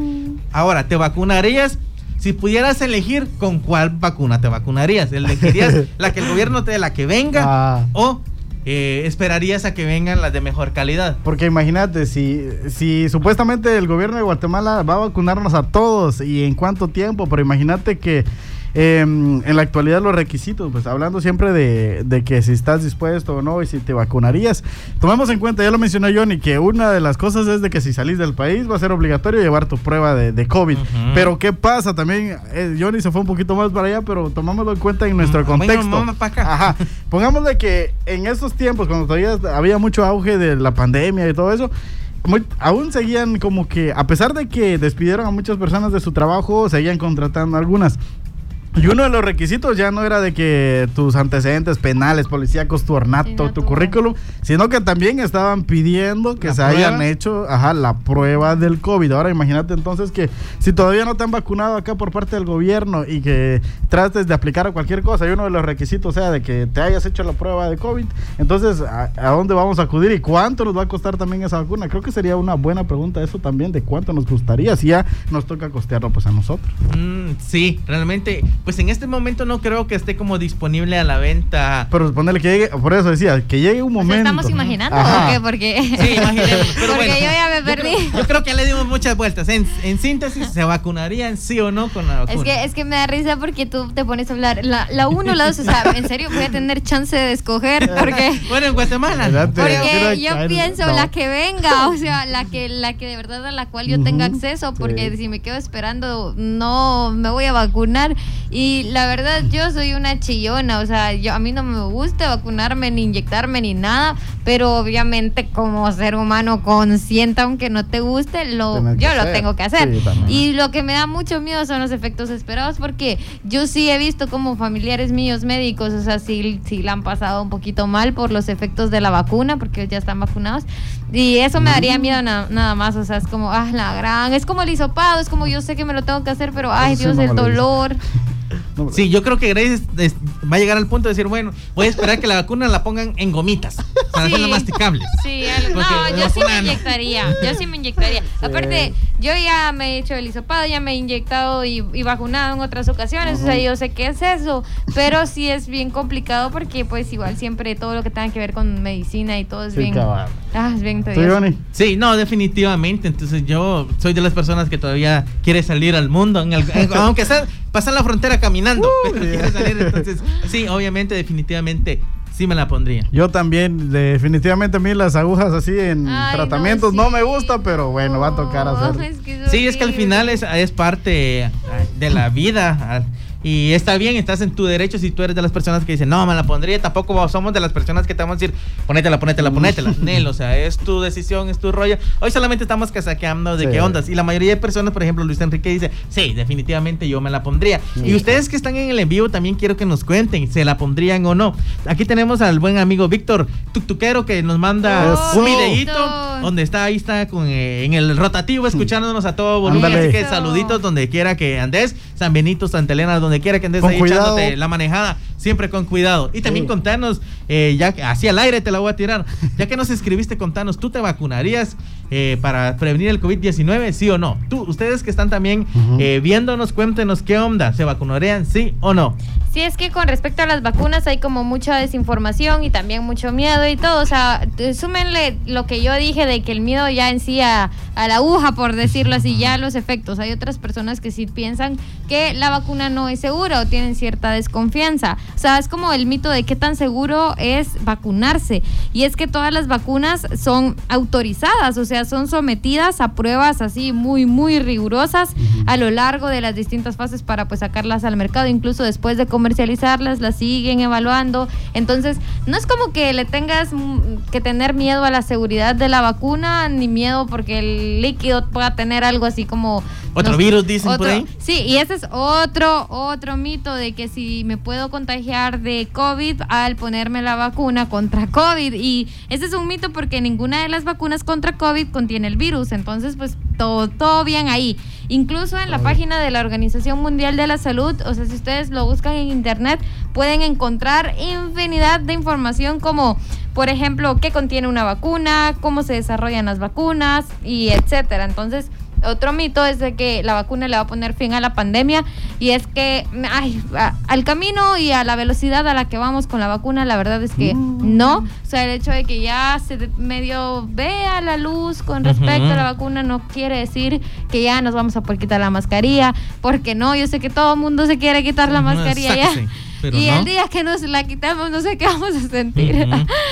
Speaker 5: ahora, ¿te vacunarías? Si pudieras elegir, ¿con cuál vacuna te vacunarías? ¿Elegirías *laughs* la que el gobierno te dé, la que venga? Ah. ¿O eh, esperarías a que vengan las de mejor calidad.
Speaker 3: Porque imagínate, si, si supuestamente el gobierno de Guatemala va a vacunarnos a todos y en cuánto tiempo, pero imagínate que Em, en la actualidad los requisitos, pues hablando siempre de, que si estás dispuesto o no y si te vacunarías, tomemos en cuenta, ya lo mencionó Johnny, que una de las cosas es de que si salís del país va a ser obligatorio llevar tu prueba de, COVID. Pero ¿qué pasa? También eh, Johnny se fue un poquito más para allá, pero tomámoslo en cuenta en nuestro contexto. Ajá. Pongámosle que en esos tiempos, cuando todavía había mucho auge de la pandemia y todo eso, aún seguían como que, a pesar de que despidieron a muchas personas de su trabajo, seguían contratando algunas. Y uno de los requisitos ya no era de que tus antecedentes penales, policíacos, tu ornato, tu currículum, sino que también estaban pidiendo que se hayan hecho ajá, la prueba del COVID. Ahora imagínate entonces que si todavía no te han vacunado acá por parte del gobierno y que trates de aplicar a cualquier cosa y uno de los requisitos sea de que te hayas hecho la prueba de COVID, entonces ¿a, dónde vamos a acudir y cuánto nos va a costar también esa vacuna? Creo que sería una buena pregunta eso también de cuánto nos gustaría si ya nos toca costearlo pues a nosotros.
Speaker 5: Mm, sí, realmente pues en este momento no creo que esté como disponible a la venta.
Speaker 3: Pero ponerle que llegue, por eso decía, que llegue un momento.
Speaker 4: ¿Estamos imaginando o qué? Porque,
Speaker 5: sí, *laughs*
Speaker 4: Porque yo ya me perdí.
Speaker 5: Yo creo, que le dimos muchas vueltas. En, síntesis, ¿se vacunarían sí o no con la vacuna?
Speaker 4: Es que, es que me da risa porque tú te pones a hablar la, la uno, la dos, o sea, en serio voy a tener chance de escoger *laughs* porque...
Speaker 5: bueno, en Guatemala.
Speaker 4: Porque yo pienso la que venga, o sea, la que, la que de verdad a la cual yo tenga acceso, porque si me quedo esperando no me voy a vacunar. Y la verdad, yo soy una chillona, o sea, yo, a mí no me gusta vacunarme, ni inyectarme, ni nada, pero obviamente como ser humano consciente, aunque no te guste, lo, yo lo tengo que hacer. y lo que me da mucho miedo son los efectos esperados, porque yo sí he visto como familiares míos médicos, o sea, sí, sí la han pasado un poquito mal por los efectos de la vacuna, porque ya están vacunados, y eso me daría miedo nada más, o sea, es como, ah, la gran, es como el hisopado, es como yo sé que me lo tengo que hacer, pero ay Dios, el dolor. *laughs*
Speaker 5: Sí, yo creo que Grace va a llegar al punto de decir, bueno, voy a esperar que la vacuna la pongan en gomitas para hacerla masticable.
Speaker 4: Sí, no, yo sí me inyectaría, yo sí me inyectaría. Aparte, yo ya me he hecho el hisopado, ya me he inyectado y, vacunado en otras ocasiones, o sea, yo sé qué es eso, pero sí es bien complicado porque pues igual siempre todo lo que tenga que ver con medicina y todo es bien... Ah, es bien
Speaker 5: Sí, no, definitivamente. Entonces yo soy de las personas que todavía quiere salir al mundo, *laughs* aunque sea pasar la frontera caminando, pero quiere salir. Entonces, sí, obviamente, definitivamente sí me la pondría.
Speaker 3: Yo también, definitivamente a mí las agujas así en tratamientos no, me gusta, pero bueno, va a tocar hacer.
Speaker 5: sí, es que al final es, es parte de la vida. Y está bien, estás en tu derecho si tú eres de las personas que dicen, no, me la pondría. Tampoco somos de las personas que te vamos a decir, ponétela, ponétela, ponétela. *laughs* Nel, o sea, es tu decisión, es tu rollo. Hoy solamente estamos casaqueando de qué ondas. Y la mayoría de personas, por ejemplo, Luis Enrique dice, sí, definitivamente yo me la pondría. Y ustedes que están en el envío también quiero que nos cuenten, ¿se la pondrían o no? Aquí tenemos al buen amigo Víctor Tuctuquero que nos manda un videíto donde está, ahí está con, eh, en el rotativo escuchándonos a todo volumen. Así que saluditos donde quiera que andes. San Benito, Santa Elena, donde quiera que andes ahí echándote la manejada, siempre con cuidado. Y también contanos, eh, ya así al aire te la voy a tirar, *laughs* ya que nos escribiste, contanos, ¿tú te vacunarías eh, para prevenir el COVID-19, sí o no? Tú, ustedes que están también eh, viéndonos, cuéntenos qué onda, ¿se vacunarían, sí o no?
Speaker 4: Sí, es que con respecto a las vacunas hay como mucha desinformación y también mucho miedo y todo. O sea, súmenle lo que yo dije de que el miedo ya en sí a, a la aguja, por decirlo así, ya los efectos. Hay otras personas que sí piensan que la vacuna no es segura o tienen cierta desconfianza. O sea, es como el mito de qué tan seguro es vacunarse. Y es que todas las vacunas son autorizadas, o sea, son sometidas a pruebas así muy, muy rigurosas a lo largo de las distintas fases para pues sacarlas al mercado, incluso después de comercializarlas, las siguen evaluando. Entonces, no es como que le tengas que tener miedo a la seguridad de la vacuna, ni miedo porque el líquido pueda tener algo así como...
Speaker 5: Otro virus, dicen por ahí.
Speaker 4: Sí, y ese es otro, otro mito de que si me puedo contagiar de COVID al ponerme la vacuna contra COVID. Y ese es un mito porque ninguna de las vacunas contra COVID contiene el virus. Entonces, pues todo, todo bien ahí. Incluso en la página de la Organización Mundial de la Salud, o sea, si ustedes lo buscan en internet, pueden encontrar infinidad de información como, por ejemplo, qué contiene una vacuna, cómo se desarrollan las vacunas y etcétera. Entonces, otro mito es de que la vacuna le va a poner fin a la pandemia y es que ay, al camino y a la velocidad a la que vamos con la vacuna, la verdad es que mm. no. O sea, el hecho de que ya se medio vea la luz con respecto a la vacuna no quiere decir que ya nos vamos a poder quitar la mascarilla, porque no, yo sé que todo el mundo se quiere quitar la mascarilla ya y el día que nos la quitamos, no sé qué vamos a sentir.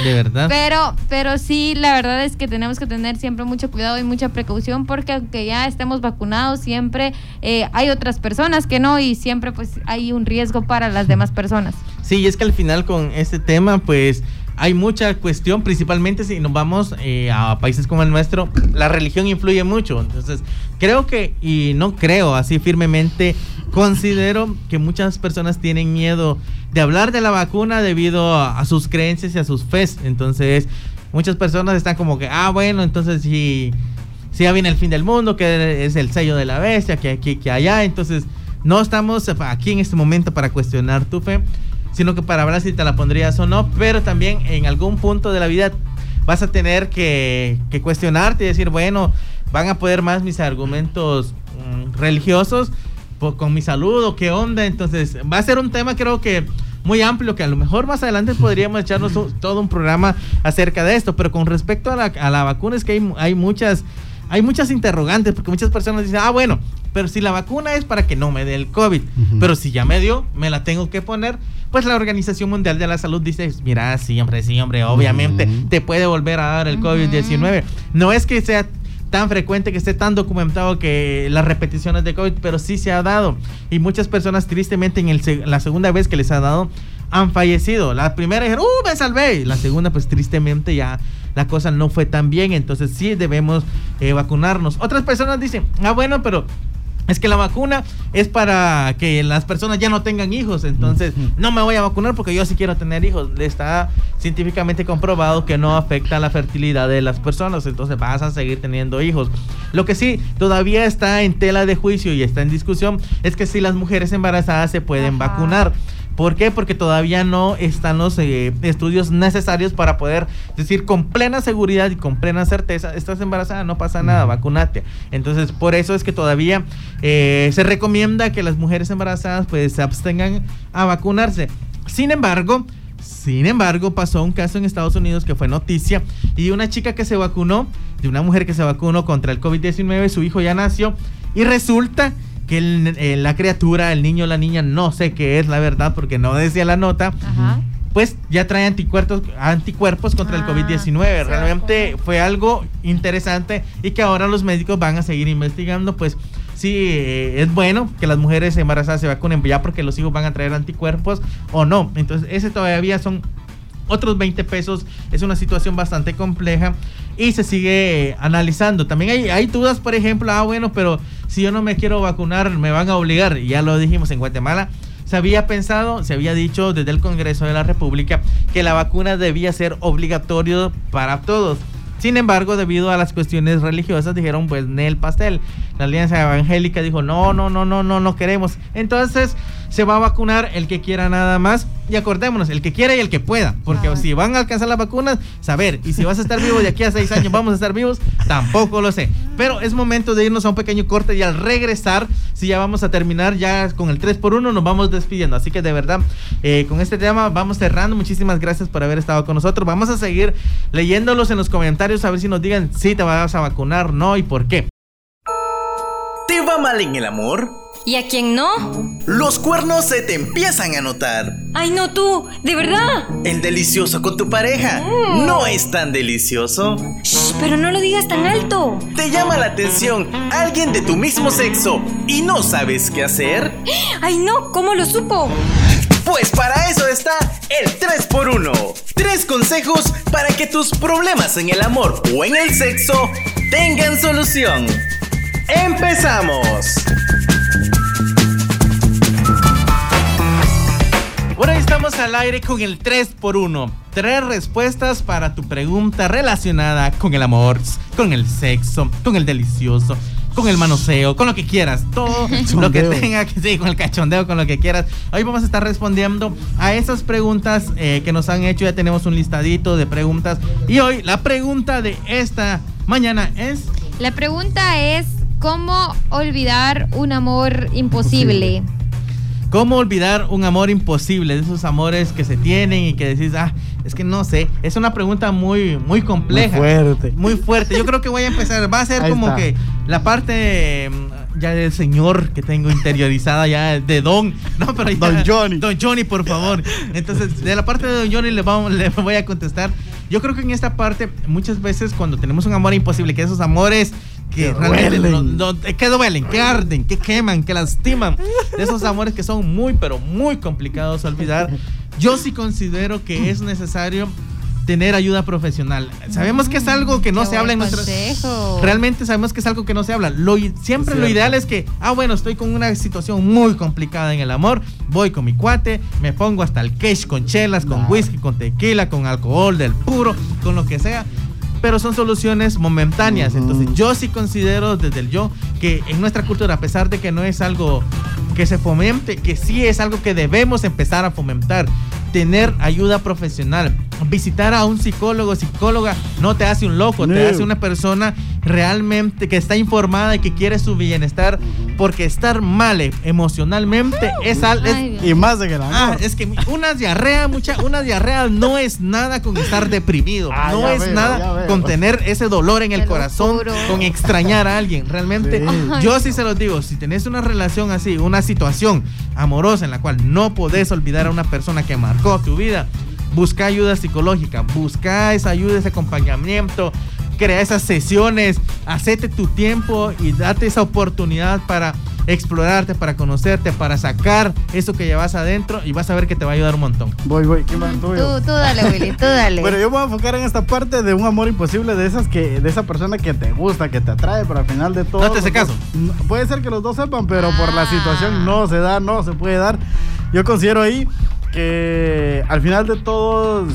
Speaker 5: de verdad.
Speaker 4: Pero, pero sí, la verdad es que tenemos que tener siempre mucho cuidado y mucha precaución porque aunque ya estemos vacunados, siempre eh, hay otras personas que no y siempre pues hay un riesgo para las demás personas.
Speaker 5: Sí, es que al final con este tema, pues hay mucha cuestión, principalmente si nos vamos eh, a países como el nuestro, la religión influye mucho. Entonces, creo que, y no creo así firmemente, considero que muchas personas tienen miedo de hablar de la vacuna debido a, sus creencias y a sus fes. Entonces, muchas personas están como que, ah, bueno, entonces si, si ya viene el fin del mundo, que es el sello de la bestia, que aquí, que allá. Entonces, no estamos aquí en este momento para cuestionar tu fe sino que para hablar si te la pondrías o no, pero también en algún punto de la vida vas a tener que, cuestionarte y decir, bueno, van a poder más mis argumentos mm, religiosos con mi salud o qué onda. Entonces, va a ser un tema creo que muy amplio que a lo mejor más adelante *laughs* podríamos echarnos todo un programa acerca de esto, pero con respecto a la, a la vacuna es que hay, hay muchas hay muchas interrogantes porque muchas personas dicen, ah, bueno, pero si la vacuna es para que no me dé el COVID, pero si ya me dio, me la tengo que poner, pues la Organización Mundial de la Salud dice, mira, sí, hombre, sí, hombre, obviamente te puede volver a dar el COVID-19. No es que sea tan frecuente, que esté tan documentado que las repeticiones de COVID, pero sí se ha dado. Y muchas personas, tristemente, en el, la segunda vez que les ha dado, han fallecido. La primera dijeron, ¡uh, me salvé! La segunda, pues tristemente ya la cosa no fue tan bien. Entonces sí debemos eh, vacunarnos. Otras personas dicen, ah, bueno, pero es que la vacuna es para que las personas ya no tengan hijos. Entonces, no me voy a vacunar porque yo sí quiero tener hijos. Está científicamente comprobado que no afecta la fertilidad de las personas. Entonces, vas a seguir teniendo hijos. Lo que sí todavía está en tela de juicio y está en discusión es que si las mujeres embarazadas se pueden vacunar. ¿Por qué? Porque todavía no están los eh, estudios necesarios para poder decir con plena seguridad y con plena certeza, estás embarazada, no pasa nada, vacunate. Entonces, por eso es que todavía eh, se recomienda que las mujeres embarazadas pues se abstengan a vacunarse. Sin embargo, sin embargo, pasó un caso en Estados Unidos que fue noticia y una chica que se vacunó, de una mujer que se vacunó contra el COVID-19, su hijo ya nació y resulta que eh, la criatura, el niño, la niña, no sé qué es la verdad porque no decía la nota. Pues ya trae anticuerpos, anticuerpos contra el ah, COVID-19. Realmente fue algo interesante y que ahora los médicos van a seguir investigando. Pues sí, eh, es bueno que las mujeres embarazadas se vacunen ya porque los hijos van a traer anticuerpos o no. Entonces, ese todavía son otros 20 pesos. Es una situación bastante compleja y se sigue eh, analizando. También hay, dudas, por ejemplo, ah, bueno, pero si yo no me quiero vacunar, me van a obligar. Ya lo dijimos en Guatemala. Se había pensado, se había dicho desde el Congreso de la República que la vacuna debía ser obligatorio para todos. Sin embargo, debido a las cuestiones religiosas, dijeron, pues, el pastel. La Alianza Evangélica dijo, no, no, no, no, no, no queremos. Entonces, se va a vacunar el que quiera nada más. Y acordémonos, el que quiera y el que pueda. Porque si van a alcanzar las vacunas, saber. Y si vas a estar vivo de aquí a seis años, vamos a estar vivos, tampoco lo sé. Pero es momento de irnos a un pequeño corte y al regresar, si ya vamos a terminar ya con el 3x1, nos vamos despidiendo. Así que de verdad, eh, con este tema vamos cerrando. Muchísimas gracias por haber estado con nosotros. Vamos a seguir leyéndolos en los comentarios a ver si nos digan si te vas a vacunar, no y por qué.
Speaker 1: ¿Te va mal en el amor?
Speaker 6: ¿Y a quién no?
Speaker 1: Los cuernos se te empiezan a notar.
Speaker 6: Ay, no tú, de verdad.
Speaker 1: El delicioso con tu pareja mm. no es tan delicioso.
Speaker 6: Shh, pero no lo digas tan alto.
Speaker 1: ¿Te llama la atención alguien de tu mismo sexo y no sabes qué hacer? *gasps*
Speaker 6: Ay, no, ¿cómo lo supo?
Speaker 1: Pues para eso está el 3x1. Tres consejos para que tus problemas en el amor o en el sexo tengan solución. ¡Empezamos!
Speaker 5: Bueno, estamos al aire con el 3x1. Tres respuestas para tu pregunta relacionada con el amor, con el sexo, con el delicioso, con el manoseo, con lo que quieras. Todo *laughs* lo que tenga que sí, con el cachondeo, con lo que quieras. Hoy vamos a estar respondiendo a esas preguntas eh, que nos han hecho. Ya tenemos un listadito de preguntas. Y hoy la pregunta de esta mañana es...
Speaker 4: La pregunta es, ¿cómo olvidar un amor imposible.
Speaker 5: ¿Cómo olvidar un amor imposible? De esos amores que se tienen y que decís, ah, es que no sé. Es una pregunta muy, muy compleja.
Speaker 3: Muy fuerte.
Speaker 5: Muy fuerte. Yo creo que voy a empezar. Va a ser como que la parte mm, ya del señor que tengo interiorizada ya de Don. No, pero
Speaker 3: Don Johnny.
Speaker 5: Don Johnny, por favor. Entonces, de la parte de Don Johnny le, vamos, le voy a contestar. Yo creo que en esta parte, muchas veces cuando tenemos un amor imposible, que esos amores que, realmente duelen. que duelen, que arden, que queman, que lastiman. De esos amores que son muy, pero muy complicados de olvidar. Yo sí considero que es necesario tener ayuda profesional. Sabemos que es algo que no se habla en nuestro Realmente sabemos que es algo que no se habla. Lo, siempre lo ideal es que, ah, bueno, estoy con una situación muy complicada en el amor, voy con mi cuate, me pongo hasta el cash con chelas, con whisky, con tequila, con alcohol del puro, con lo que sea pero son soluciones momentáneas. Entonces yo sí considero desde el yo que en nuestra cultura, a pesar de que no es algo que se fomente, que sí es algo que debemos empezar a fomentar, tener ayuda profesional. Visitar a un psicólogo, psicóloga, no te hace un loco, te hace una persona realmente que está informada y que quiere su bienestar, porque estar mal emocionalmente es algo.
Speaker 3: Y más de que
Speaker 5: Ah, es que una diarrea, mucha, una diarrea no es nada con estar deprimido, ah, no es nada con tener ese dolor en el corazón, con extrañar a alguien. Realmente, yo sí se los digo, si tenés una relación así, una situación amorosa en la cual no podés olvidar a una persona que marcó tu vida. Busca ayuda psicológica, busca esa ayuda, ese acompañamiento, crea esas sesiones, hacete tu tiempo y date esa oportunidad para explorarte, para conocerte, para sacar eso que llevas adentro y vas a ver que te va a ayudar un montón.
Speaker 3: Voy, voy, ¿quién va? ¿Tú,
Speaker 4: Tú, dale, Willy, tú *laughs* dale.
Speaker 3: Bueno, yo me voy a enfocar en esta parte de un amor imposible, de esas que, de esa persona que te gusta, que te atrae, pero al final de todo.
Speaker 5: No te hace
Speaker 3: dos-
Speaker 5: caso.
Speaker 3: puede ser que los dos sepan, pero por la
Speaker 4: Ah.
Speaker 3: situación no se da, no se puede dar. Yo considero ahí que al final de todo,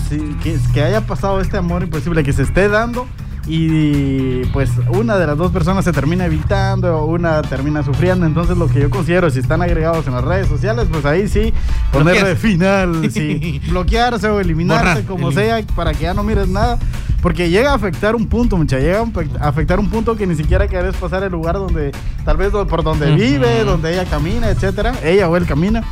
Speaker 3: que, que haya pasado este amor imposible, que se esté dando. Y pues una de las dos personas se termina evitando o una termina sufriendo. Entonces lo que yo considero, si están agregados en las redes sociales, pues ahí sí, ponerle final, *laughs* sí, bloquearse o eliminarse,
Speaker 5: Borrar,
Speaker 3: como sea, para que ya no mires nada. Porque llega a afectar un punto, mucha, llega a afect- a afectar un punto que ni siquiera querés pasar el lugar donde, tal vez por donde vive, donde ella camina, etcétera, ella o él camina.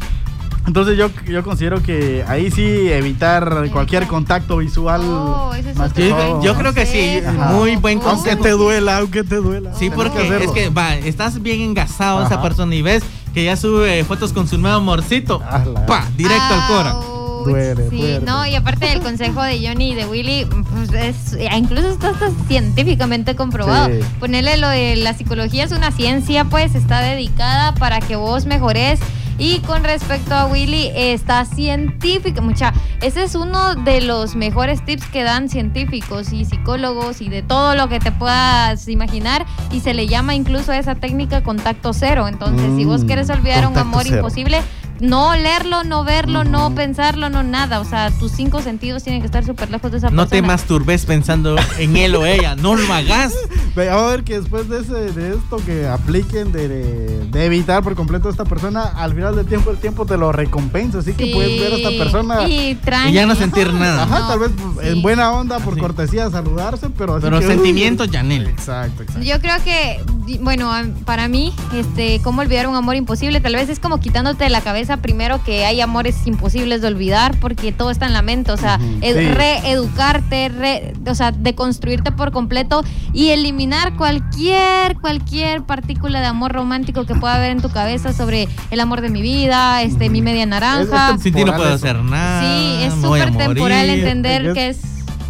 Speaker 3: Entonces yo, yo considero que ahí sí evitar cualquier contacto visual.
Speaker 4: Oh, ese es
Speaker 3: más
Speaker 4: otro
Speaker 3: que
Speaker 5: Yo, creo que sí,
Speaker 3: Ajá.
Speaker 5: muy buen
Speaker 4: Uy.
Speaker 3: Aunque
Speaker 5: consejo.
Speaker 3: te duela, aunque te duela.
Speaker 5: Sí, porque es que va, estás bien engasado esa persona y ves que ya sube fotos con su nuevo amorcito. Pa, directo al cora.
Speaker 3: Duele,
Speaker 4: Sí,
Speaker 3: duele.
Speaker 4: no, y aparte del consejo de Johnny y de Willy, pues es, incluso esto está científicamente comprobado.
Speaker 3: Sí.
Speaker 4: Ponerle lo de la psicología es una ciencia, pues está dedicada para que vos mejores. Y con respecto a Willy, está científica, mucha. Ese es uno de los mejores tips que dan científicos y psicólogos y de todo lo que te puedas imaginar. Y se le llama incluso a esa técnica contacto cero. Entonces, si vos
Speaker 3: Mm,
Speaker 4: quieres olvidar un amor
Speaker 3: cero.
Speaker 4: imposible, no leerlo, no verlo, no pensarlo, no nada. O sea, tus cinco sentidos tienen que estar súper lejos de esa
Speaker 5: No te
Speaker 4: persona.
Speaker 5: masturbes pensando en él o ella, no lo hagas. *laughs*
Speaker 3: Ve, A ver que después de, ese, de esto que apliquen de, de- de evitar por completo a esta persona, al final del tiempo el tiempo te lo recompensa. Así que
Speaker 4: Sí,
Speaker 3: puedes ver a esta persona.
Speaker 4: Y,
Speaker 5: ya no sentir *laughs* nada.
Speaker 3: Ajá,
Speaker 4: No,
Speaker 3: tal vez pues,
Speaker 4: sí.
Speaker 3: en buena onda por
Speaker 5: Así.
Speaker 3: cortesía saludarse, pero así
Speaker 5: Pero
Speaker 3: que-
Speaker 5: sentimientos, Yanel.
Speaker 3: Exacto, exacto.
Speaker 4: Yo creo que, bueno, para mí, este, cómo olvidar un amor imposible, tal vez es como quitándote de la cabeza primero que hay amores imposibles de olvidar, porque todo está en la mente, o sea,
Speaker 3: sí.
Speaker 4: reeducarte, re- o sea, deconstruirte por completo y eliminar cualquier, cualquier partícula de amor romántico que pueda haber en tu cabeza sobre el amor de mi vida, este, mi media naranja.
Speaker 3: Es-
Speaker 5: Sin ti no puedo hacer nada.
Speaker 4: Sí, es súper temporal entender
Speaker 3: Es-
Speaker 4: que es,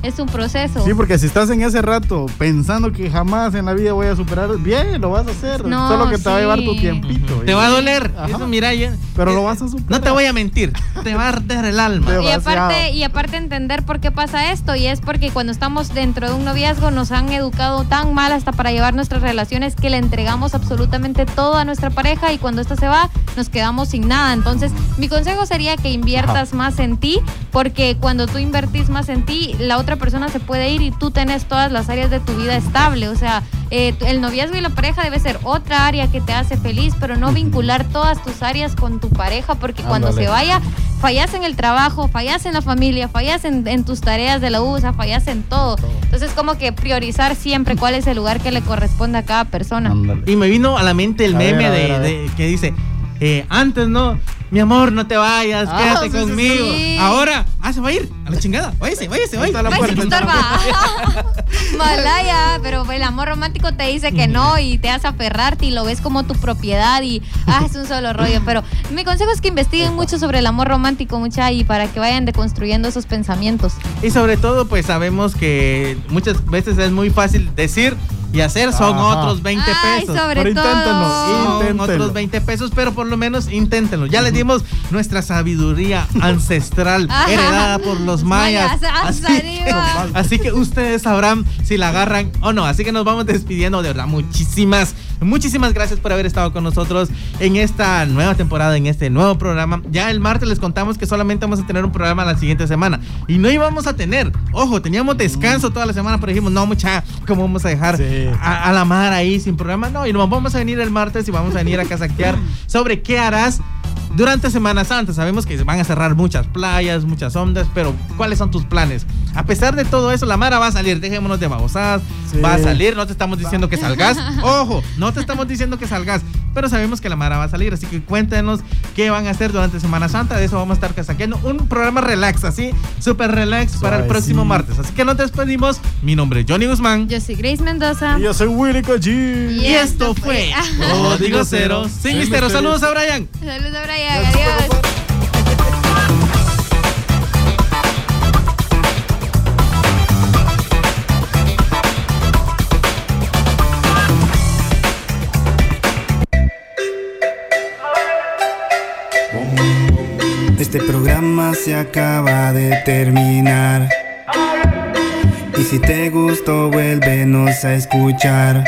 Speaker 4: es un proceso.
Speaker 3: Sí, porque si estás en ese rato pensando que jamás en la vida voy a superar, bien, lo vas a hacer.
Speaker 4: No,
Speaker 3: Solo que te va a llevar tu tiempito.
Speaker 5: Te va a doler.
Speaker 3: Ajá.
Speaker 5: Eso, mira, ya-
Speaker 3: Pero lo
Speaker 5: eh,
Speaker 3: vas a superar.
Speaker 5: No te voy a mentir. Te va a arder el alma.
Speaker 4: Y aparte, y aparte entender por qué pasa esto, y es porque cuando estamos dentro de un noviazgo nos han educado tan mal hasta para llevar nuestras relaciones que le entregamos absolutamente todo a nuestra pareja y cuando esta se va nos quedamos sin nada. Entonces, mi consejo sería que inviertas más en ti, porque cuando tú invertís más en ti, la otra persona se puede ir y tú tenés todas las áreas de tu vida estable. O sea, eh, el noviazgo y la pareja debe ser otra área que te hace feliz, pero no vincular todas tus áreas con tu pareja, porque cuando se vaya, fallas en el trabajo, fallas en la familia, fallas en, en tus tareas de la U, o sea, fallas en todo. Entonces, como que priorizar siempre cuál es el lugar que le corresponde a cada persona.
Speaker 3: Ándale.
Speaker 5: Y me vino a la mente el
Speaker 3: A
Speaker 5: meme de,
Speaker 3: ver,
Speaker 5: que dice, eh, antes no, mi amor, no te vayas,
Speaker 3: Ah,
Speaker 5: quédate
Speaker 3: sí, sí,
Speaker 5: conmigo.
Speaker 4: sí.
Speaker 5: Ahora, ah, se va a ir, a la chingada, váyase, váyase, váyase.
Speaker 3: la puerta.
Speaker 4: estorba. *laughs* Malaya, pero el amor romántico te dice que no y te hace aferrarte y lo ves como tu propiedad y ah, es un solo rollo. Pero mi consejo es que investiguen mucho sobre el amor romántico, mucha, y para que vayan deconstruyendo esos pensamientos.
Speaker 5: Y sobre todo, pues sabemos que muchas veces es muy fácil decir y hacer, son
Speaker 3: Ajá.
Speaker 5: otros 20
Speaker 4: Ay,
Speaker 5: pesos.
Speaker 4: sobre
Speaker 3: Pero
Speaker 4: todo.
Speaker 3: inténtenlo,
Speaker 5: Son
Speaker 3: Inténtenlo.
Speaker 5: otros 20 pesos, pero por lo menos inténtenlo. Ya les dimos nuestra sabiduría ancestral *laughs*
Speaker 4: Ajá.
Speaker 5: heredada por los mayas.
Speaker 4: Mayas,
Speaker 5: Así,
Speaker 4: arriba.
Speaker 5: así que ustedes sabrán si la agarran o no. Así que nos vamos despidiendo. De verdad, muchísimas, muchísimas gracias por haber estado con nosotros en esta nueva temporada, en este nuevo programa. Ya el martes les contamos que solamente vamos a tener un programa la siguiente semana. Y no íbamos a tener, ojo, teníamos descanso toda la semana, pero dijimos, no, mucha, ¿cómo vamos a dejar
Speaker 3: Sí.
Speaker 5: A, la mar ahí sin programa? No, y nos vamos a venir el martes y vamos a venir a casaquear sobre qué harás durante Semana Santa. Sabemos que se van a cerrar muchas playas, muchas ondas, pero ¿cuáles son tus planes? A pesar de todo eso, la Mara va a salir, dejémonos de babosadas,
Speaker 3: Sí.
Speaker 5: va a salir, no te estamos diciendo que salgas, *laughs* ojo, no te estamos diciendo que salgas, pero sabemos que la Mara va a salir, así que cuéntenos qué van a hacer durante Semana Santa, de eso vamos a estar casaqueando, un programa relax, así, súper relax para el próximo martes, así que nos despedimos, mi nombre es Johnny Guzmán.
Speaker 4: Yo soy Grace Mendoza.
Speaker 3: Y yo soy Willy Cochín.
Speaker 5: Y esto fue *laughs* Código Cero sin misterio. Saludos a Brian.
Speaker 4: Saludos a Brian, adiós.
Speaker 7: Este programa se acaba de terminar. Y si te gustó, vuélvenos a escuchar.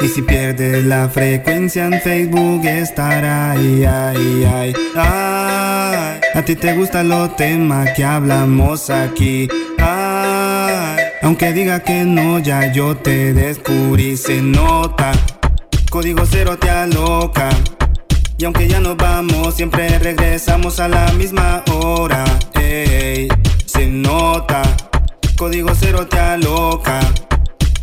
Speaker 7: Y si pierdes la frecuencia en Facebook, estará ahí, ahí, ahí, ay. A ti te gustan los temas que hablamos aquí. Ay. Aunque diga que no, ya yo te descubrí, se nota. Código cero te aloca. Y aunque ya nos vamos, siempre regresamos a la misma hora. Ey, se nota. Código cero te aloca.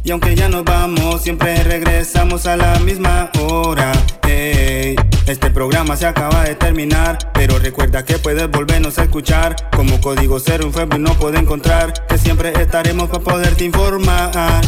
Speaker 7: Y aunque ya nos vamos, siempre regresamos a la misma hora. Ey, este programa se acaba de terminar, pero recuerda que puedes volvernos a escuchar. Como código cero en Facebook no puede encontrar, que siempre estaremos para poderte informar.